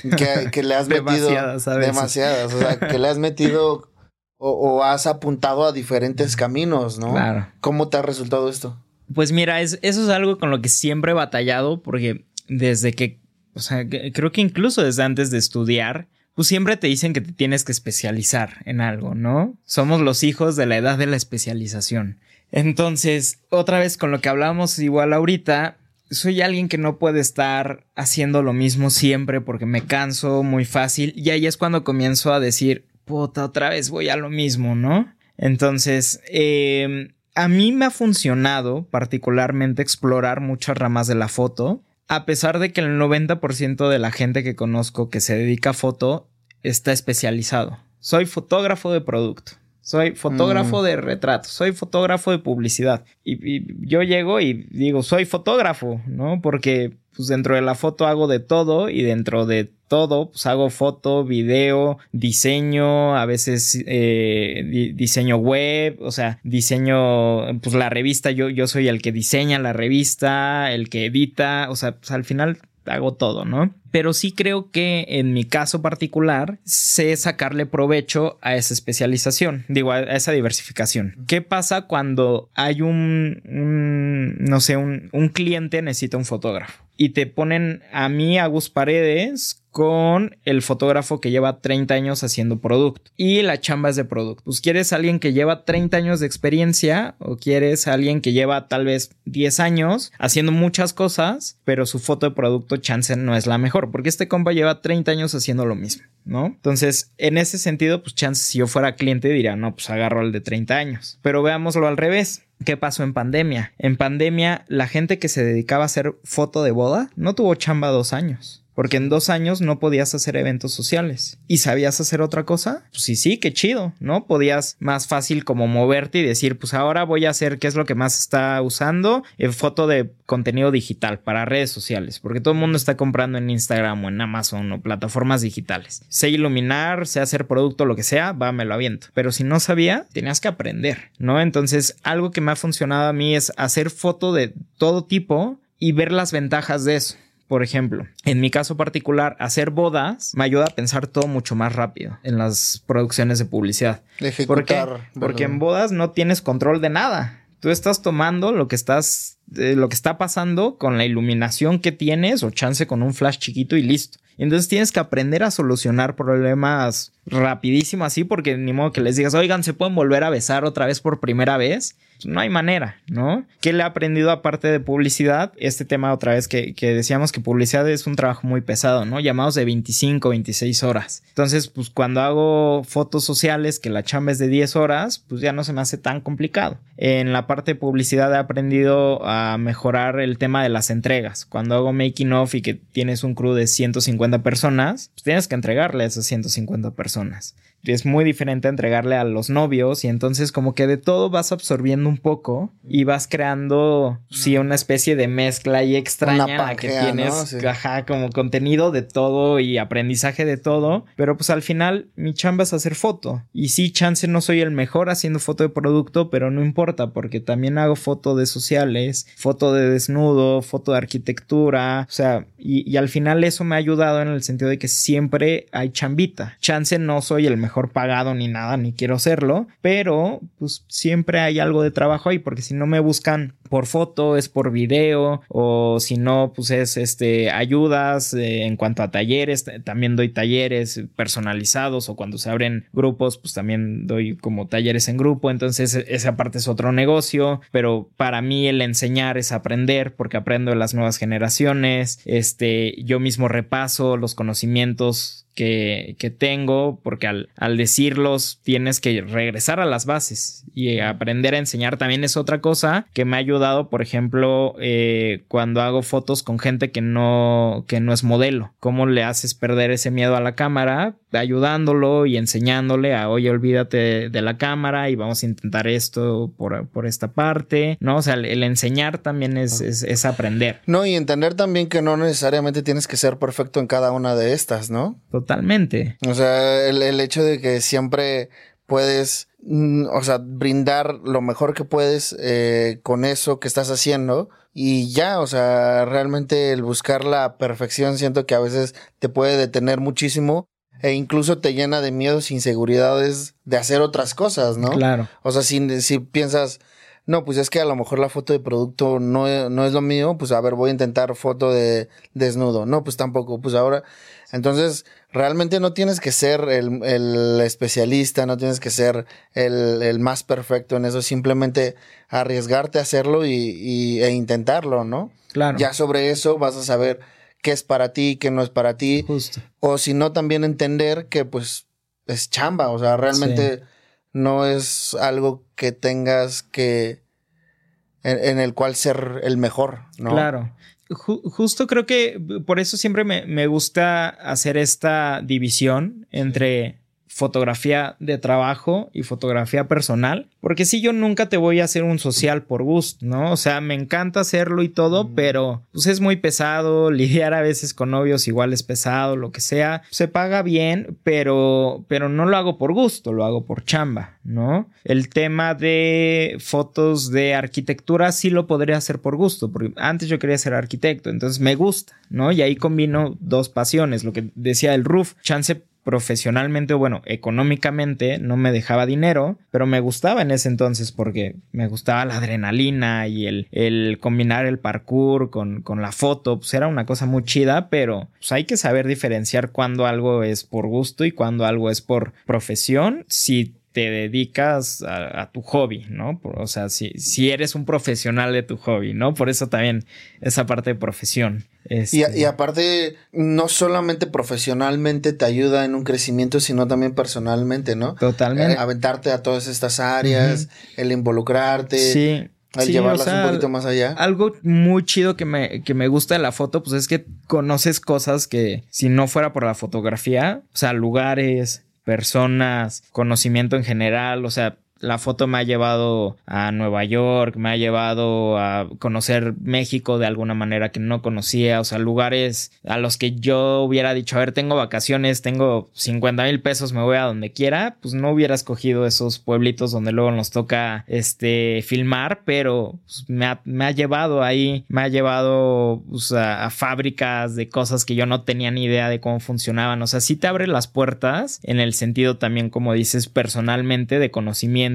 Que, le has *laughs* metido. demasiadas, demasiadas. O sea, que le has metido o, o, has apuntado a diferentes caminos, ¿no? Claro. ¿Cómo te ha resultado esto? Pues mira, es, eso es algo con lo que siempre he batallado porque desde que, o sea, creo que incluso desde antes de estudiar, pues siempre te dicen que te tienes que especializar en algo, ¿no? Somos los hijos de la edad de la especialización. Entonces, otra vez con lo que hablamos igual ahorita, soy alguien que no puede estar haciendo lo mismo siempre porque me canso muy fácil y ahí es cuando comienzo a decir, puta, otra vez voy a lo mismo, ¿no? Entonces, eh, a mí me ha funcionado particularmente explorar muchas ramas de la foto a pesar de que el 90% de la gente que conozco que se dedica a foto está especializado. Soy fotógrafo de producto. Soy fotógrafo mm. de retratos, soy fotógrafo de publicidad. Y, yo llego y digo, soy fotógrafo, ¿no? Porque pues dentro de la foto hago de todo y dentro de todo pues hago foto, video, diseño, a veces eh, diseño web, o sea, diseño pues la revista, yo, yo soy el que diseña la revista, el que edita, o sea, pues al final hago todo, ¿no? Pero sí creo que en mi caso particular sé sacarle provecho a esa especialización, digo, a esa diversificación. ¿Qué pasa cuando hay un, no sé, un, un cliente necesita un fotógrafo? y te ponen a mí, a Gus Paredes, con el fotógrafo que lleva 30 años haciendo producto. Y la chamba es de producto. Pues quieres alguien que lleva 30 años de experiencia o quieres alguien que lleva tal vez 10 años haciendo muchas cosas, pero su foto de producto chance no es la mejor, porque este compa lleva 30 años haciendo lo mismo, ¿no? Entonces, en ese sentido, pues chance si yo fuera cliente diría, no, pues agarro al de 30 años. Pero veámoslo al revés. ¿Qué pasó en pandemia? En pandemia, la gente que se dedicaba a hacer foto de boda no tuvo chamba dos años porque en dos años no podías hacer eventos sociales. ¿Y sabías hacer otra cosa? Pues sí, sí, qué chido, ¿no? Podías más fácil como moverte y decir, pues ahora voy a hacer qué es lo que más está usando, en foto de contenido digital para redes sociales, porque todo el mundo está comprando en Instagram o en Amazon o plataformas digitales. Sé iluminar, sé hacer producto, lo que sea, va, me lo aviento. Pero si no sabía, tenías que aprender, ¿no? Entonces, algo que me ha funcionado a mí es hacer foto de todo tipo y ver las ventajas de eso. Por ejemplo, en mi caso particular, hacer bodas me ayuda a pensar todo mucho más rápido en las producciones de publicidad. Ejecutar, Porque en bodas no tienes control de nada. Tú estás tomando lo que estás, lo que está pasando con la iluminación que tienes o chance con un flash chiquito y listo. Entonces tienes que aprender a solucionar problemas rapidísimo así porque ni modo que les digas, oigan, ¿se pueden volver a besar otra vez por primera vez? no hay manera, ¿no? ¿Qué le he aprendido aparte de publicidad? Este tema otra vez que, decíamos que publicidad es un trabajo muy pesado, ¿no? Llamados de 25, 26 horas. Entonces, pues cuando hago fotos sociales, que la chamba es de 10 horas, pues ya no se me hace tan complicado. En la parte de publicidad he aprendido a mejorar el tema de las entregas. Cuando hago making off y que tienes un crew de 150 personas, pues tienes que entregarle a esas 150 personas es muy diferente entregarle a los novios y entonces como que de todo vas absorbiendo un poco y vas creando sí una especie de mezcla y extraña que tienes como contenido de todo y aprendizaje de todo, pero pues al final mi chamba es hacer foto y sí chance no soy el mejor haciendo foto de producto, pero no importa porque también hago foto de sociales, foto de desnudo, foto de arquitectura, o sea, y, y al final eso me ha ayudado en el sentido de que siempre hay chambita. Chance no soy el mejor mejor pagado ni nada, ni quiero serlo, pero pues siempre hay algo de trabajo ahí, porque si no me buscan por foto, es por video, o si no, pues es este ayudas eh, en cuanto a talleres, también doy talleres personalizados o cuando se abren grupos, pues también doy como talleres en grupo, entonces e-, esa parte es otro negocio, pero para mí el enseñar es aprender porque aprendo de las nuevas generaciones, este, yo mismo repaso los conocimientos que, tengo, porque al, al, decirlos tienes que regresar a las bases y aprender a enseñar también es otra cosa que me ha ayudado, por ejemplo, eh, cuando hago fotos con gente que no, que no es modelo, cómo le haces perder ese miedo a la cámara, ayudándolo y enseñándole a, oye, olvídate de la cámara y vamos a intentar esto por, por esta parte, ¿no? O sea, el, enseñar también es, es, es aprender. No, y entender también que no necesariamente tienes que ser perfecto en cada una de estas, ¿no? Totalmente. O sea, el, hecho de que siempre puedes, mm, o sea, brindar lo mejor que puedes eh, con eso que estás haciendo y ya, o sea, realmente el buscar la perfección siento que a veces te puede detener muchísimo e incluso te llena de miedos e inseguridades de hacer otras cosas, ¿no? Claro. O sea, si, si piensas, no, pues es que a lo mejor la foto de producto no, no es lo mío, pues a ver, voy a intentar foto de desnudo. No, pues tampoco, pues ahora. Entonces, realmente no tienes que ser el, el especialista, no tienes que ser el, el, más perfecto en eso, simplemente arriesgarte a hacerlo y, y, e intentarlo, ¿no? Claro. Ya sobre eso vas a saber qué es para ti, qué no es para ti. Justo. O si no, también entender que pues es chamba, o sea, realmente no es algo que tengas que en, el cual ser el mejor, ¿no? Claro. Justo creo que por eso siempre me, me gusta hacer esta división entre fotografía de trabajo y fotografía personal, porque si yo nunca te voy a hacer un social por gusto, ¿no? O sea, me encanta hacerlo y todo, pero pues es muy pesado, *laughs* lidiar a veces con novios igual es pesado, lo que sea, se paga bien, pero pero no lo hago por gusto, lo hago por chamba, ¿no? El tema de fotos de arquitectura sí lo podría hacer por gusto, porque antes yo quería ser arquitecto, entonces me gusta, ¿no? Y ahí combino dos pasiones, lo que decía el roof, chance profesionalmente o bueno, económicamente no me dejaba dinero, pero me gustaba en ese entonces porque me gustaba la adrenalina y el, el combinar el parkour con, con, la foto, pues era una cosa muy chida, pero pues hay que saber diferenciar cuando algo es por gusto y cuando algo es por profesión. Si te dedicas a, tu hobby, ¿no? O sea, si, si, eres un profesional de tu hobby, ¿no? Por eso también esa parte de profesión. Y, y, aparte, no solamente profesionalmente te ayuda en un crecimiento, sino también personalmente, ¿no? Totalmente. Eh, aventarte a todas estas áreas, el involucrarte. Sí. El llevarlas un poquito más allá. Algo muy chido que me, que me gusta de la foto, pues es que conoces cosas que si no fuera por la fotografía, o sea, lugares, personas, conocimiento en general, o sea, la foto me ha llevado a Nueva York, me ha llevado a conocer México de alguna manera que no conocía, o sea, lugares a los que yo hubiera dicho, a ver, tengo vacaciones, tengo 50 mil pesos, me voy a donde quiera, pues no hubiera escogido esos pueblitos donde luego nos toca este filmar, pero pues, me, ha, me, ha, llevado ahí, me ha llevado a, a, fábricas de cosas que yo no tenía ni idea de cómo funcionaban, o sea, sí te abre las puertas en el sentido también, como dices, personalmente de conocimiento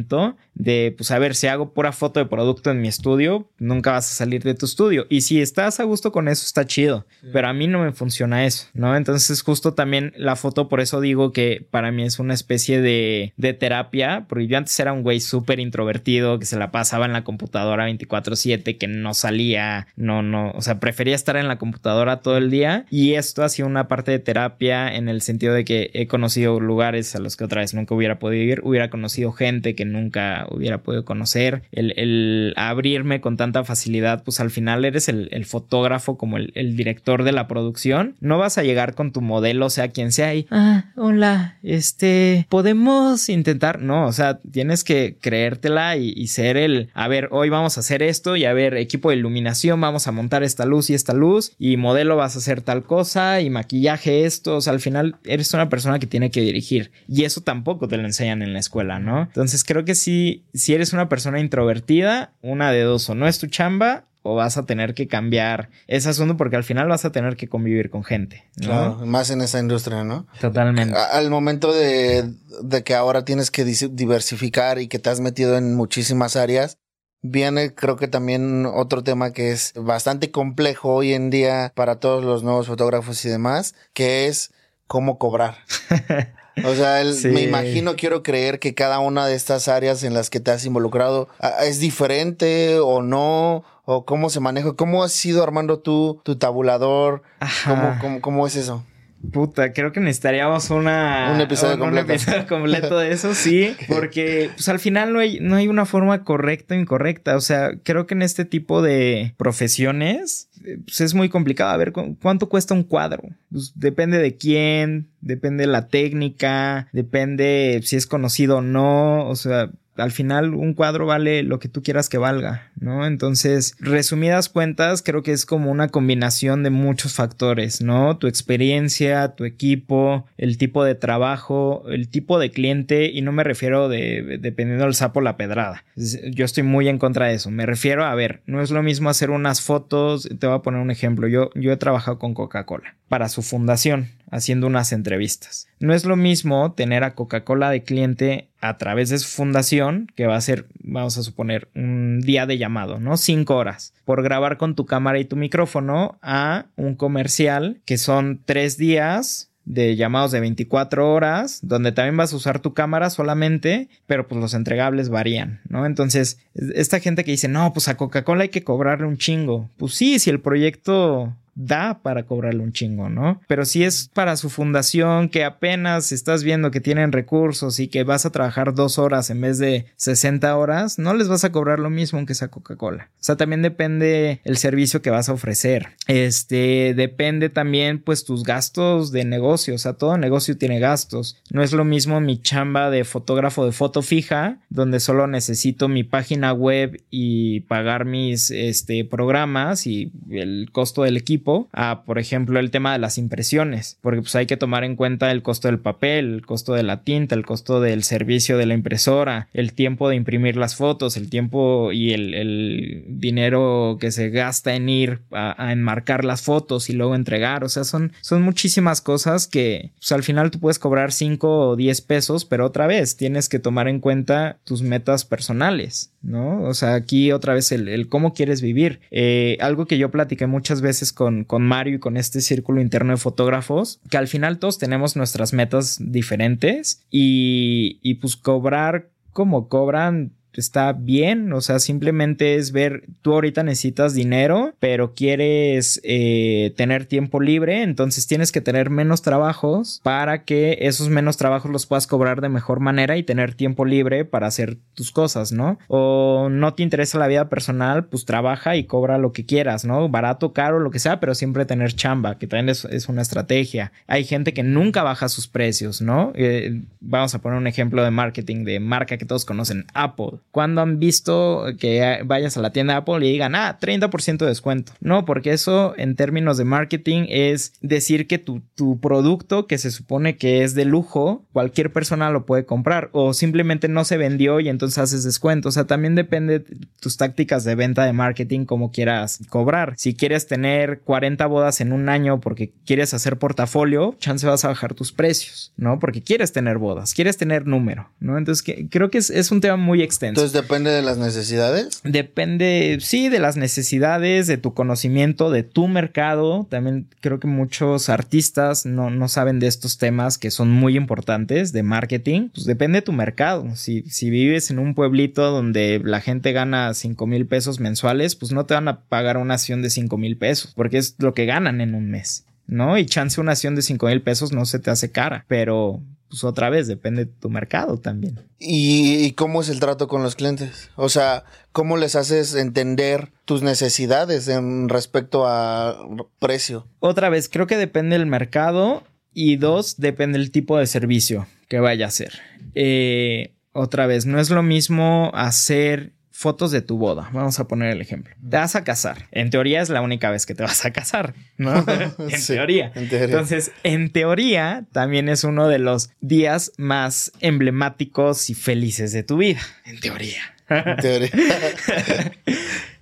de, pues a ver, si hago pura foto de producto en mi estudio, nunca vas a salir de tu estudio. Y si estás a gusto con eso, está chido. Pero a mí no me funciona eso, ¿no? Entonces justo también la foto, por eso digo que para mí es una especie de, de terapia, porque yo antes era un güey súper introvertido, que se la pasaba en la computadora 24/7, que no salía, no, no, o sea, prefería estar en la computadora todo el día. Y esto ha sido una parte de terapia en el sentido de que he conocido lugares a los que otra vez nunca hubiera podido ir, hubiera conocido gente que nunca hubiera podido conocer, el, abrirme con tanta facilidad, pues al final eres el, fotógrafo como el, director de la producción, no vas a llegar con tu modelo, sea quien sea, y, ah, hola, este, podemos intentar, no, o sea, tienes que creértela y, ser el, a ver, hoy vamos a hacer esto y a ver, equipo de iluminación, vamos a montar esta luz y esta luz y modelo vas a hacer tal cosa y maquillaje esto, o sea, al final eres una persona que tiene que dirigir y eso tampoco te lo enseñan en la escuela, ¿no? Entonces creo que si, si eres una persona introvertida, una de dos, o no es tu chamba o vas a tener que cambiar ese asunto porque al final vas a tener que convivir con gente. Claro, más en esa industria, ¿no? Totalmente. Al momento de, de que ahora tienes que diversificar y que te has metido en muchísimas áreas, viene creo que también otro tema que es bastante complejo hoy en día para todos los nuevos fotógrafos y demás, que es cómo cobrar. *laughs* O sea, me imagino, quiero creer que cada una de estas áreas en las que te has involucrado es diferente o no, o cómo se maneja, cómo has ido armando tú tu tabulador, ¿Cómo, cómo, cómo es eso. Puta, creo que necesitaríamos una, un, episodio, completo. completo de eso, *laughs* sí, porque pues al final no hay, no hay una forma correcta o incorrecta. O sea, creo que en este tipo de profesiones pues es muy complicado. A ver, ¿cuánto cuesta un cuadro? Pues depende de quién, depende de la técnica, depende si es conocido o no. O sea, al final un cuadro vale lo que tú quieras que valga, ¿no? Entonces, resumidas cuentas, creo que es como una combinación de muchos factores, ¿no? Tu experiencia, tu equipo, el tipo de trabajo, el tipo de cliente, y no me refiero de dependiendo del sapo la pedrada. Yo estoy muy en contra de eso. Me refiero a ver, no es lo mismo hacer unas fotos, te voy a poner un ejemplo. Yo, yo he trabajado con Coca-Cola para su fundación, haciendo unas entrevistas. No es lo mismo tener a Coca-Cola de cliente a través de su fundación, que va a ser, vamos a suponer, un día de llamado, ¿no? Cinco horas por grabar con tu cámara y tu micrófono a un comercial que son tres días de llamados de 24 horas, donde también vas a usar tu cámara solamente, pero pues los entregables varían, ¿no? Entonces, esta gente que dice, no, pues a Coca-Cola hay que cobrarle un chingo. Pues sí, si el proyecto da para cobrarle un chingo, ¿no? Pero si es para su fundación que apenas estás viendo que tienen recursos y que vas a trabajar dos horas en vez de 60 horas, no les vas a cobrar lo mismo que esa Coca-Cola. O sea, también depende el servicio que vas a ofrecer. Este, depende también pues tus gastos de negocio. O sea, todo negocio tiene gastos. No es lo mismo mi chamba de fotógrafo de foto fija, donde solo necesito mi página web y pagar mis este, programas y el costo del equipo a, por ejemplo, el tema de las impresiones, porque pues hay que tomar en cuenta el costo del papel, el costo de la tinta, el costo del servicio de la impresora, el tiempo de imprimir las fotos, el tiempo y el, dinero que se gasta en ir a, enmarcar las fotos y luego entregar, o sea, son, son muchísimas cosas que pues, al final tú puedes cobrar 5 o 10 pesos, pero otra vez tienes que tomar en cuenta tus metas personales, ¿no? O sea, aquí otra vez el, cómo quieres vivir. Eh, algo que yo platiqué muchas veces con con, Mario y con este círculo interno de fotógrafos, que al final todos tenemos nuestras metas diferentes y, y pues cobrar como cobran está bien, o sea, simplemente es ver, tú ahorita necesitas dinero, pero quieres eh, tener tiempo libre, entonces tienes que tener menos trabajos para que esos menos trabajos los puedas cobrar de mejor manera y tener tiempo libre para hacer tus cosas, ¿no? O no te interesa la vida personal, pues trabaja y cobra lo que quieras, ¿no? Barato, caro, lo que sea, pero siempre tener chamba, que también es, una estrategia. Hay gente que nunca baja sus precios, ¿no? Eh, vamos a poner un ejemplo de marketing de marca que todos conocen, Apple cuando han visto que vayas a la tienda Apple y digan, ah, 30% de descuento? No, porque eso en términos de marketing es decir que tu, tu producto que se supone que es de lujo, cualquier persona lo puede comprar o simplemente no se vendió y entonces haces descuento. O sea, también depende de tus tácticas de venta de marketing como quieras cobrar. Si quieres tener 40 bodas en un año porque quieres hacer portafolio, chance vas a bajar tus precios, ¿no? Porque quieres tener bodas, quieres tener número, ¿no? Entonces creo que es, es un tema muy extenso. Entonces depende de las necesidades. Depende, sí, de las necesidades, de tu conocimiento, de tu mercado. También creo que muchos artistas no, no saben de estos temas que son muy importantes de marketing. Pues depende de tu mercado. Si, si vives en un pueblito donde la gente gana 5 mil pesos mensuales, pues no te van a pagar una acción de 5 mil pesos, porque es lo que ganan en un mes. ¿no? Y chance una acción de 5 mil pesos no se te hace cara, pero pues otra vez depende de tu mercado también. ¿Y, cómo es el trato con los clientes? O sea, ¿cómo les haces entender tus necesidades en respecto a precio? Otra vez, creo que depende del mercado y dos, depende del tipo de servicio que vaya a hacer. Eh, otra vez, no es lo mismo hacer fotos de tu boda. Vamos a poner el ejemplo. Te vas a casar. En teoría es la única vez que te vas a casar, ¿no? *laughs* en, teoría. en, teoría. Entonces, en teoría, también es uno de los días más emblemáticos y felices de tu vida. En teoría. En teoría. *laughs*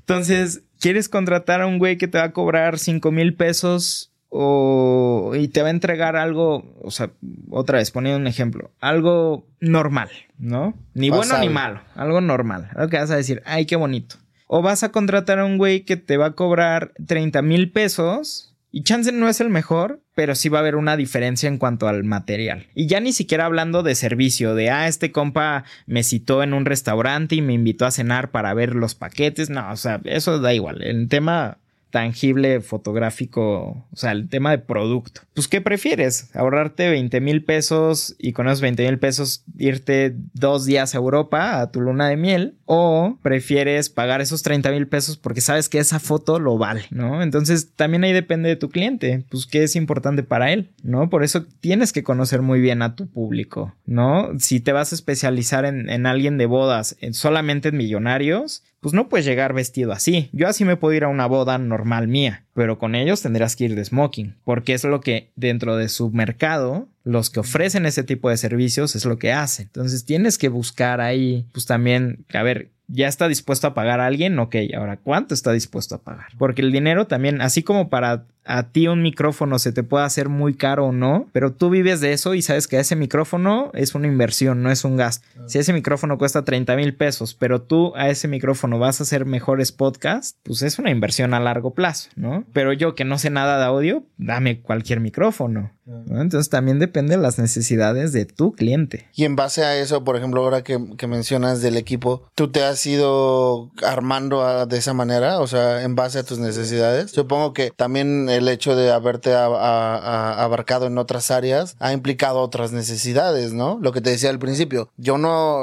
Entonces, ¿quieres contratar a un güey que te va a cobrar 5 mil pesos o y te va a entregar algo, o sea, otra vez poniendo un ejemplo, algo normal, ¿no? Ni bueno ni malo, algo normal. Algo que vas a decir, ay, qué bonito. O vas a contratar a un güey que te va a cobrar 30 mil pesos y chance no es el mejor, pero sí va a haber una diferencia en cuanto al material. Y ya ni siquiera hablando de servicio, de, ah, este compa me citó en un restaurante y me invitó a cenar para ver los paquetes. No, o sea, eso da igual. El tema tangible fotográfico, o sea, el tema de producto. Pues, ¿qué prefieres? ¿Ahorrarte 20 mil pesos y con esos 20 mil pesos irte dos días a Europa a tu luna de miel? ¿O prefieres pagar esos 30 mil pesos porque sabes que esa foto lo vale, ¿no? Entonces, también ahí depende de tu cliente, pues, ¿qué es importante para él? ¿No? Por eso tienes que conocer muy bien a tu público, ¿no? Si te vas a especializar en, en alguien de bodas, solamente en millonarios, pues no puedes llegar vestido así. Yo así me puedo ir a una boda normal mía, pero con ellos tendrás que ir de smoking, porque es lo que dentro de su mercado, los que ofrecen ese tipo de servicios es lo que hacen. Entonces tienes que buscar ahí, pues también, a ver, ya está dispuesto a pagar a alguien, ok, ahora cuánto está dispuesto a pagar. Porque el dinero también, así como para a ti un micrófono se te puede hacer muy caro o no, pero tú vives de eso y sabes que ese micrófono es una inversión, no es un gasto. Si ese micrófono cuesta 30 mil pesos, pero tú a ese micrófono vas a hacer mejores podcasts, pues es una inversión a largo plazo, ¿no? Pero yo que no sé nada de audio, dame cualquier micrófono. Entonces también depende de las necesidades de tu cliente. Y en base a eso, por ejemplo, ahora que, mencionas del equipo, ¿tú te has ido armando de esa manera? O sea, en base a tus necesidades. Supongo que también el hecho de haberte abarcado en otras áreas ha implicado otras necesidades, ¿no? Lo que te decía al principio, yo no,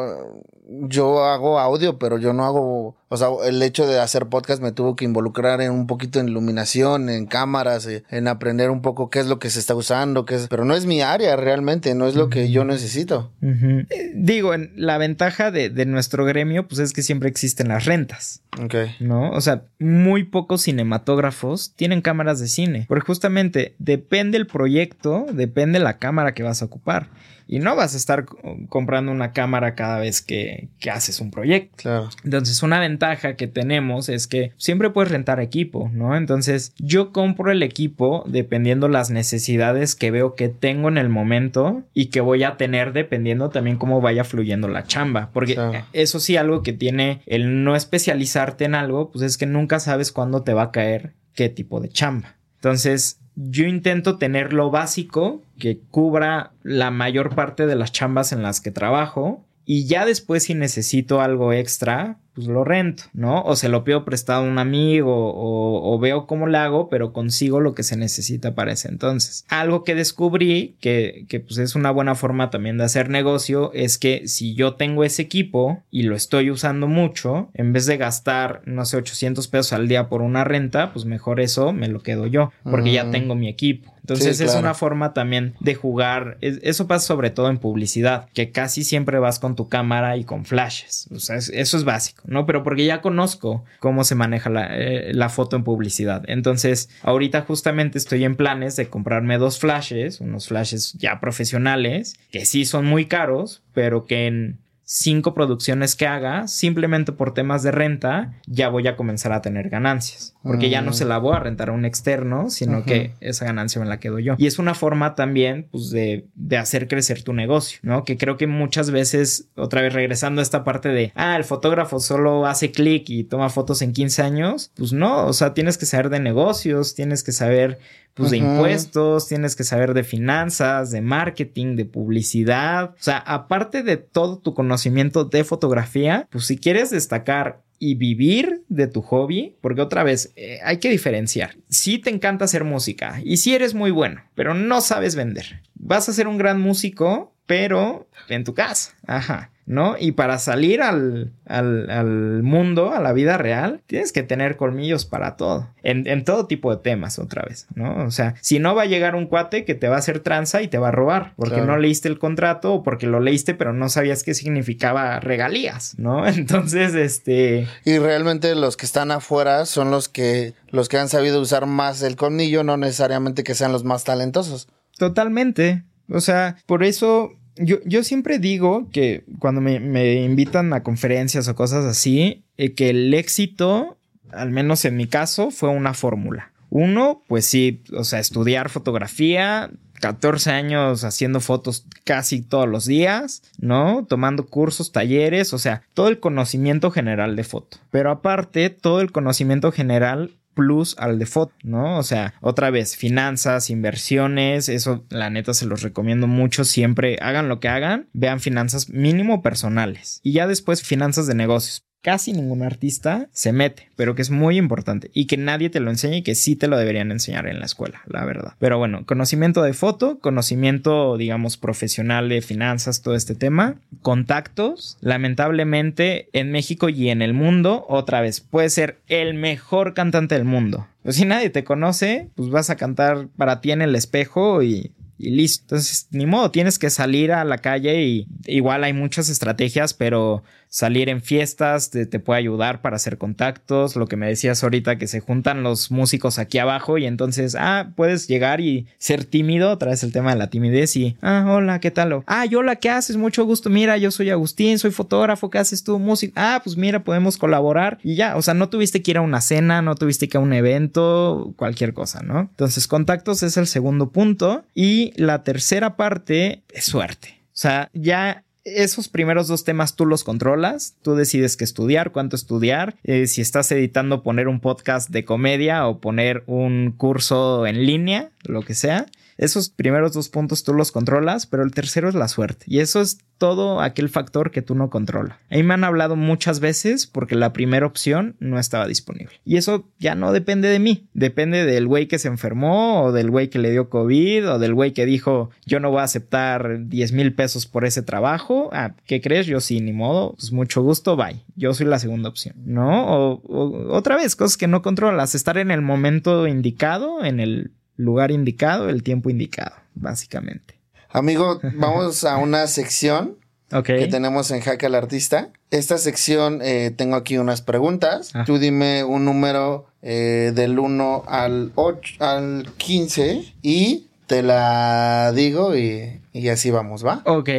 yo hago audio, pero yo no hago, o sea, el hecho de hacer podcast me tuvo que involucrar en un poquito en iluminación, en cámaras, eh, en aprender un poco qué es lo que se está usando, qué es, pero no es mi área realmente, no es lo que yo necesito. Eh, digo, la ventaja de, de, nuestro gremio, pues es que siempre existen las rentas. Ok. ¿No? O sea, muy pocos cinematógrafos tienen cámaras de cine, porque justamente depende el proyecto, depende la cámara que vas a ocupar y no vas a estar comprando una cámara cada vez que, haces un proyecto. Claro. Entonces, una ventaja que tenemos es que siempre puedes rentar equipo, ¿no? Entonces, yo compro el equipo dependiendo las necesidades que veo que tengo en el momento y que voy a tener dependiendo también cómo vaya fluyendo la chamba. Porque eso sí, algo que tiene el no especializarte en algo, pues es que nunca sabes cuándo te va a caer qué tipo de chamba. Entonces, yo intento tener lo básico que cubra la mayor parte de las chambas en las que trabajo y ya después si necesito algo extra, pues lo rento, ¿no? O se lo pido prestado a un amigo o, veo cómo lo hago, pero consigo lo que se necesita para ese entonces. Algo que descubrí que, que pues es una buena forma también de hacer negocio es que si yo tengo ese equipo y lo estoy usando mucho, en vez de gastar, no sé, 800 pesos al día por una renta, pues mejor eso me lo quedo yo, porque ya mm. tengo mi equipo. Entonces es una forma también de jugar. Eso pasa sobre todo en publicidad, que casi siempre vas con tu cámara y con flashes. O sea, eso es básico. ¿no? Pero porque ya conozco cómo se maneja eh, la, foto en publicidad. Entonces, ahorita justamente estoy en planes de comprarme dos flashes, unos flashes ya profesionales, que sí son muy caros, pero que en cinco producciones que haga, simplemente por temas de renta, ya voy a comenzar a tener ganancias. Porque ya no se la voy a rentar a un externo, sino que esa ganancia me la quedo yo. Y es una forma también, pues, de, de hacer crecer tu negocio, ¿no? Que creo que muchas veces, otra vez regresando a esta parte de, ah, el fotógrafo solo hace clic y toma fotos en 15 años, pues no, o sea, tienes que saber de negocios, tienes que saber pues de impuestos, tienes que saber de finanzas, de marketing, de publicidad. O sea, aparte de todo tu conocimiento de fotografía, pues si quieres destacar y vivir de tu hobby, porque otra vez eh, hay que diferenciar. Si te encanta hacer música y si eres muy bueno, pero no sabes vender, vas a ser un gran músico, pero en tu casa. Ajá. ¿No? Y para salir al, al, mundo, a la vida real, tienes que tener colmillos para todo, en, todo tipo de temas otra vez, ¿no? O sea, si no va a llegar un cuate que te va a hacer tranza y te va a robar, porque no leíste el contrato o porque lo leíste pero no sabías qué significaba regalías, ¿no? *laughs* Entonces, este... Y realmente los que están afuera son los que, los que han sabido usar más el colmillo, no necesariamente que sean los más talentosos. Totalmente. O sea, por eso yo, yo siempre digo que cuando me, invitan a conferencias o cosas así, eh, que el éxito al menos en mi caso, fue una fórmula. Uno, pues sí, o sea, estudiar fotografía, 14 años haciendo fotos casi todos los días, ¿no? Tomando cursos, talleres, o sea, todo el conocimiento general de foto. Pero aparte, todo el conocimiento general plus al de foto, ¿no? O sea, otra vez, finanzas, inversiones, eso la neta se los recomiendo mucho, siempre. Hagan lo que hagan, vean finanzas mínimo personales. Y ya después finanzas de negocios casi ningún artista se mete, pero que es muy importante y que nadie te lo enseñe y que sí te lo deberían enseñar en la escuela, la verdad. Pero bueno, conocimiento de foto, conocimiento, digamos, profesional de finanzas, todo este tema, contactos, lamentablemente en México y en el mundo, otra vez, puede ser el mejor cantante del mundo. Pero si nadie te conoce, pues vas a cantar para ti en el espejo y y listo. Entonces, ni modo, tienes que salir a la calle y igual hay muchas estrategias, pero salir en fiestas te, puede ayudar para hacer contactos. Lo que me decías ahorita, que se juntan los músicos aquí abajo y entonces, ah, puedes llegar y ser tímido, otra vez el tema de la timidez y, ah, hola, ¿qué tal? ah, hola, ¿qué haces? Mucho gusto. Mira, yo soy Agustín, soy fotógrafo, ¿qué haces tú? Música. Ah, pues mira, podemos colaborar y ya, o sea, no tuviste que ir a una cena, no tuviste que ir a un evento, cualquier cosa, ¿no? Entonces, contactos es el segundo punto y la tercera parte es suerte. O sea, ya esos primeros dos temas tú los controlas, tú decides qué estudiar, cuánto estudiar, eh, si estás editando poner un podcast de comedia o poner un curso en línea, lo que sea. Esos primeros dos puntos tú los controlas, pero el tercero es la suerte. Y eso es todo aquel factor que tú no controlas. Ahí me han hablado muchas veces porque la primera opción no estaba disponible. Y eso ya no depende de mí. Depende del güey que se enfermó o del güey que le dio COVID o del güey que dijo yo no voy a aceptar 10 mil pesos por ese trabajo. Ah, ¿qué crees? Yo sí, ni modo. Pues mucho gusto, bye. Yo soy la segunda opción. ¿No? o otra vez, cosas que no controlas. Estar en el momento indicado, en el lugar indicado, el tiempo indicado, básicamente. Amigo, *laughs* vamos a una sección que tenemos en Hack al Artista. Esta sección eh, tengo aquí unas preguntas. Ah. Tú dime un número eh, del 1 al 8, al 15 y te la digo y, y así vamos, ¿va? Ok.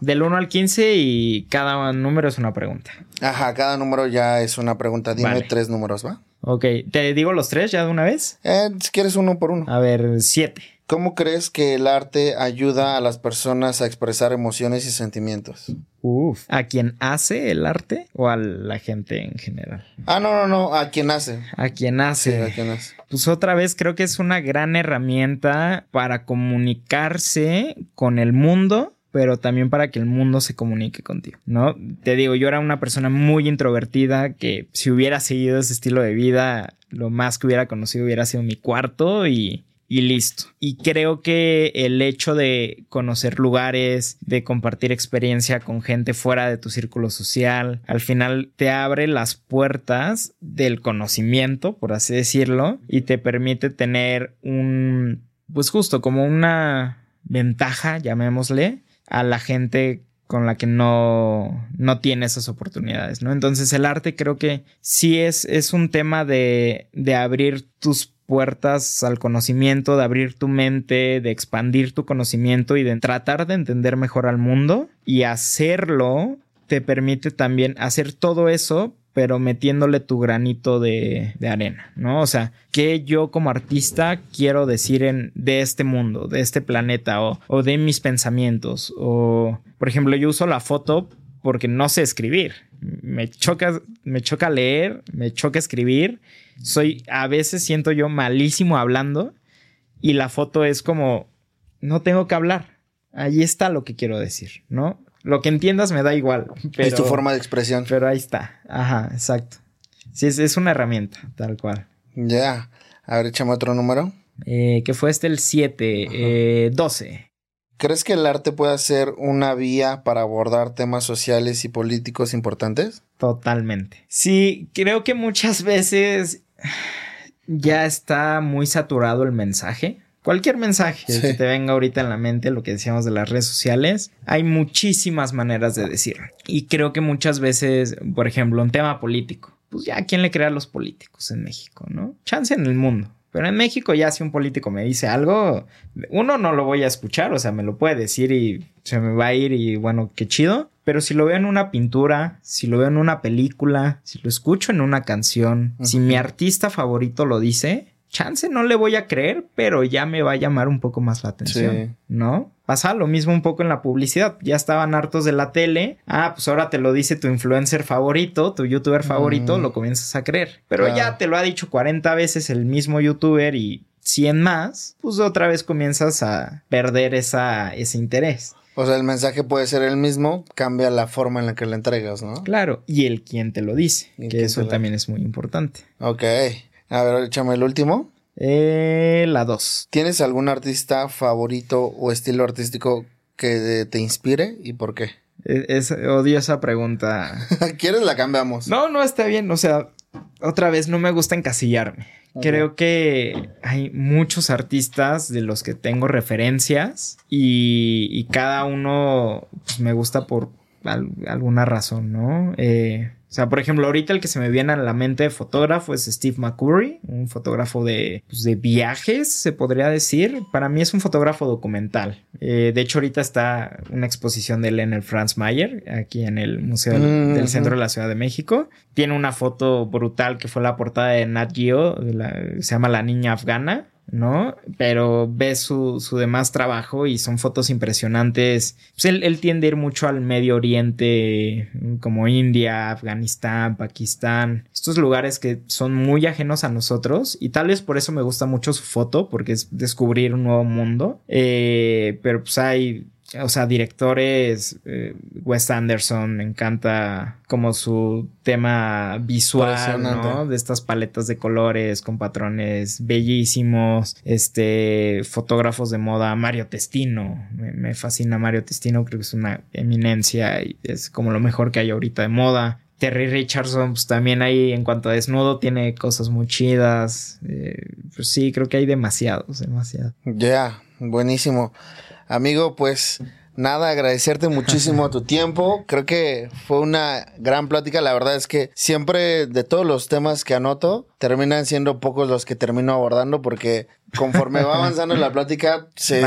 Del 1 al 15 y cada número es una pregunta. Ajá, cada número ya es una pregunta. Dime tres números, ¿va? Ok, ¿te digo los tres ya de una vez? Eh, si quieres uno por uno. A ver, siete. ¿Cómo crees que el arte ayuda a las personas a expresar emociones y sentimientos? Uf, ¿a quien hace el arte o a la gente en general? Ah, no, no, no, a quien hace. A quien hace. Sí, a quien hace. Pues otra vez creo que es una gran herramienta para comunicarse con el mundo pero también para que el mundo se comunique contigo, ¿no? Te digo, yo era una persona muy introvertida que si hubiera seguido ese estilo de vida, lo más que hubiera conocido hubiera sido mi cuarto y, y listo. Y creo que el hecho de conocer lugares, de compartir experiencia con gente fuera de tu círculo social, al final te abre las puertas del conocimiento, por así decirlo, y te permite tener un, pues justo como una ventaja, llamémosle, a la gente con la que no, no tiene esas oportunidades, ¿no? Entonces el arte creo que sí es, es un tema de, de abrir tus puertas al conocimiento, de abrir tu mente, de expandir tu conocimiento y de tratar de entender mejor al mundo y hacerlo te permite también hacer todo eso pero metiéndole tu granito de, arena, ¿no? O sea, ¿qué yo como artista quiero decir en, de este mundo, de este planeta o, o de mis pensamientos? O, por ejemplo, yo uso la foto porque no sé escribir. Me choca, me choca leer, me choca escribir. Soy, a veces siento yo malísimo hablando y la foto es como, no tengo que hablar. Ahí está lo que quiero decir, ¿no? Lo que entiendas me da igual. es tu forma de expresión. Pero ahí está. Ajá, exacto. Sí, es, una herramienta, tal cual. Ya. A ver, échame otro número. Eh, que fue este el 7, eh, 12. ¿Crees que el arte puede ser una vía para abordar temas sociales y políticos importantes? Totalmente. Sí, creo que muchas veces ya está muy saturado el mensaje cualquier mensaje que te venga ahorita en la mente, lo que decíamos de las redes sociales, hay muchísimas maneras de decirlo. Y creo que muchas veces, por ejemplo, un tema político, pues ya, ¿quién le crea a los políticos en México, no? Chance en el mundo. Pero en México ya si un político me dice algo, uno no lo voy a escuchar, o sea, me lo puede decir y se me va a ir y bueno, qué chido. Pero si lo veo en una pintura, si lo veo en una película, si lo escucho en una canción, si mi artista favorito lo dice, chance no le voy a creer, pero ya me va a llamar un poco más la atención, ¿no? Pasa lo mismo un poco en la publicidad. Ya estaban hartos de la tele. Ah, pues ahora te lo dice tu influencer favorito, tu youtuber favorito, lo comienzas a creer. Pero ya te lo ha dicho 40 veces el mismo youtuber y 100 más, pues otra vez comienzas a perder esa, ese interés. O sea, el mensaje puede ser el mismo, cambia la forma en la que lo entregas, ¿no? Claro, y el quien te lo dice, que eso también es muy importante. Ok. A ver, échame el último. Eh, la 2. ¿Tienes algún artista favorito o estilo artístico que te inspire y por qué? E, es, odio esa pregunta. *laughs* ¿Quieres la cambiamos? No, no está bien. O sea, otra vez no me gusta encasillarme. Creo que hay muchos artistas de los que tengo referencias y, cada uno pues, me gusta por alguna razón, ¿no? Eh, o sea, por ejemplo, ahorita el que se me viene a la mente de fotógrafo es Steve McCurry, un fotógrafo de, pues, de viajes, se podría decir. Para mí es un fotógrafo documental. Eh, de hecho, ahorita está una exposición de él en el Franz Mayer, aquí en el Museo del, Centro de la Ciudad de México. Tiene una foto brutal que fue la portada de Nat Geo, se llama La Niña Afgana. ¿No? Pero ves su, su demás trabajo y son fotos impresionantes. Pues él, tiende a ir mucho al Medio Oriente, como India, Afganistán, Pakistán, estos lugares que son muy ajenos a nosotros y tal vez por eso me gusta mucho su foto, porque es descubrir un nuevo mundo. Eh, pero pues hay o sea, directores, eh, Wes Anderson, me encanta como su tema visual, ¿no? De estas paletas de colores con patrones bellísimos, este, fotógrafos de moda, Mario Testino, me, fascina Mario Testino, creo que es una eminencia y es como lo mejor que hay ahorita de moda. Terry Richardson, pues también ahí en cuanto a desnudo tiene cosas muy chidas. Eh, pues sí, creo que hay demasiados, demasiados. Ya, buenísimo. Amigo, pues nada, agradecerte muchísimo tu *laughs* tiempo. Creo que fue una gran plática. La verdad es que siempre de todos los temas que anoto, terminan siendo pocos los que termino abordando porque conforme va avanzando la plática, *laughs* se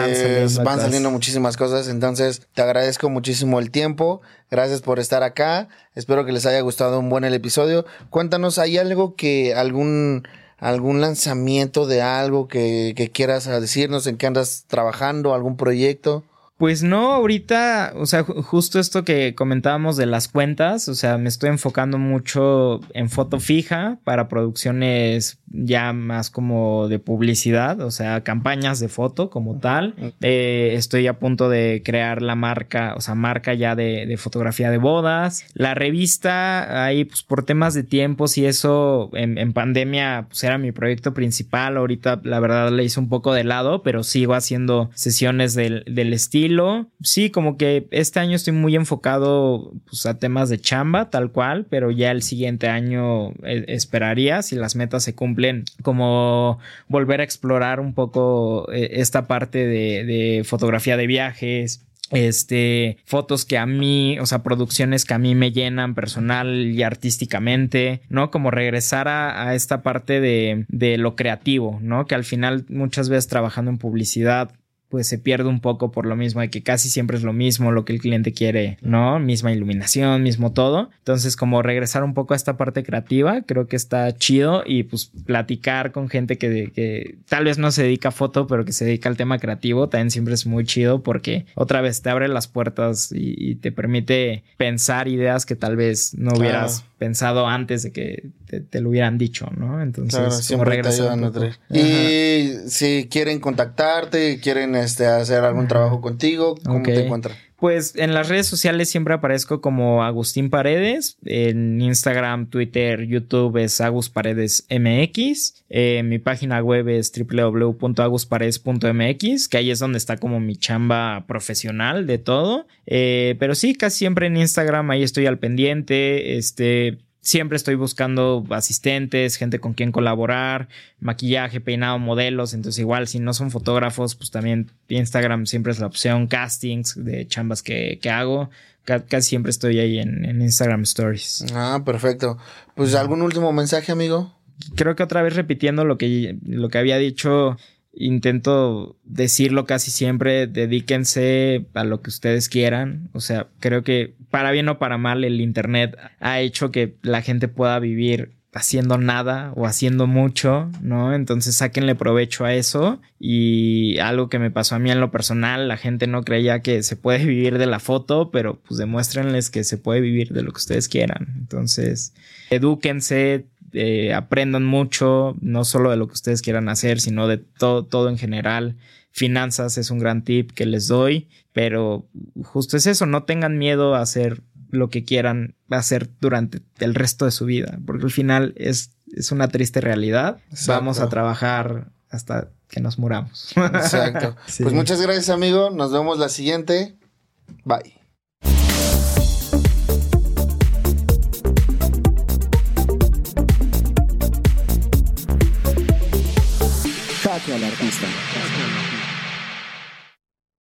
van saliendo, muchísimas cosas. Entonces, te agradezco muchísimo el tiempo. Gracias por estar acá. Espero que les haya gustado un buen el episodio. Cuéntanos, ¿hay algo que algún algún lanzamiento de algo que, que quieras decirnos, en qué andas trabajando, algún proyecto. Pues no, ahorita, o sea, justo esto que comentábamos de las cuentas, o sea, me estoy enfocando mucho en foto fija para producciones ya más como de publicidad, o sea, campañas de foto como tal. Eh, estoy a punto de crear la marca, o sea, marca ya de, fotografía de bodas. La revista, ahí pues por temas de tiempos y eso, en, pandemia, pues era mi proyecto principal. Ahorita la verdad le hice un poco de lado, pero sigo haciendo sesiones del, del estilo Sí, como que este año estoy muy enfocado pues, a temas de chamba, tal cual, pero ya el siguiente año eh, esperaría, si las metas se cumplen, como volver a explorar un poco eh, esta parte de, fotografía de viajes, este, fotos que a mí, o sea, producciones que a mí me llenan personal y artísticamente, ¿no? Como regresar a, esta parte de, lo creativo, ¿no? Que al final muchas veces trabajando en publicidad pues se pierde un poco por lo mismo de que casi siempre es lo mismo lo que el cliente quiere, ¿no? Misma iluminación, mismo todo. Entonces, como regresar un poco a esta parte creativa, creo que está chido y pues platicar con gente que, que tal vez no se dedica a foto, pero que se dedica al tema creativo, también siempre es muy chido porque otra vez te abre las puertas y, te permite pensar ideas que tal vez no hubieras pensado antes de que te, lo hubieran dicho, ¿no? Entonces, como regresar. Y si quieren contactarte, quieren este, hacer algún trabajo contigo, ¿cómo te encuentran? Pues en las redes sociales siempre aparezco como Agustín Paredes. En Instagram, Twitter, YouTube es Agus Paredes MX. Eh, mi página web es www.agusparedes.mx, que ahí es donde está como mi chamba profesional de todo. Eh, pero sí, casi siempre en Instagram ahí estoy al pendiente. Este, siempre estoy buscando asistentes, gente con quien colaborar, maquillaje, peinado, modelos. Entonces, igual, si no son fotógrafos, pues también Instagram siempre es la opción, castings de chambas que, hago. Casi siempre estoy ahí en, Instagram Stories. Ah, perfecto. Pues algún último mensaje, amigo. creo que otra vez repitiendo lo que, lo que había dicho, intento decirlo casi siempre, dedíquense a lo que ustedes quieran. O sea, creo que para bien o para mal el Internet ha hecho que la gente pueda vivir haciendo nada o haciendo mucho, ¿no? Entonces sáquenle provecho a eso y algo que me pasó a mí en lo personal, la gente no creía que se puede *laughs* vivir de la foto, pero pues demuéstrenles que se puede vivir de lo que ustedes quieran. Entonces, edúquense, eh, aprendan mucho, no solo de lo que ustedes quieran hacer, sino de todo, todo en general. Finanzas es un gran tip que les doy, pero justo es eso, no tengan miedo a hacer lo que quieran hacer durante el resto de su vida, porque al final es, es una triste realidad. Vamos a trabajar hasta que nos muramos. Exacto. *laughs* Pues muchas gracias, amigo. Nos vemos la siguiente. Bye. Al artista.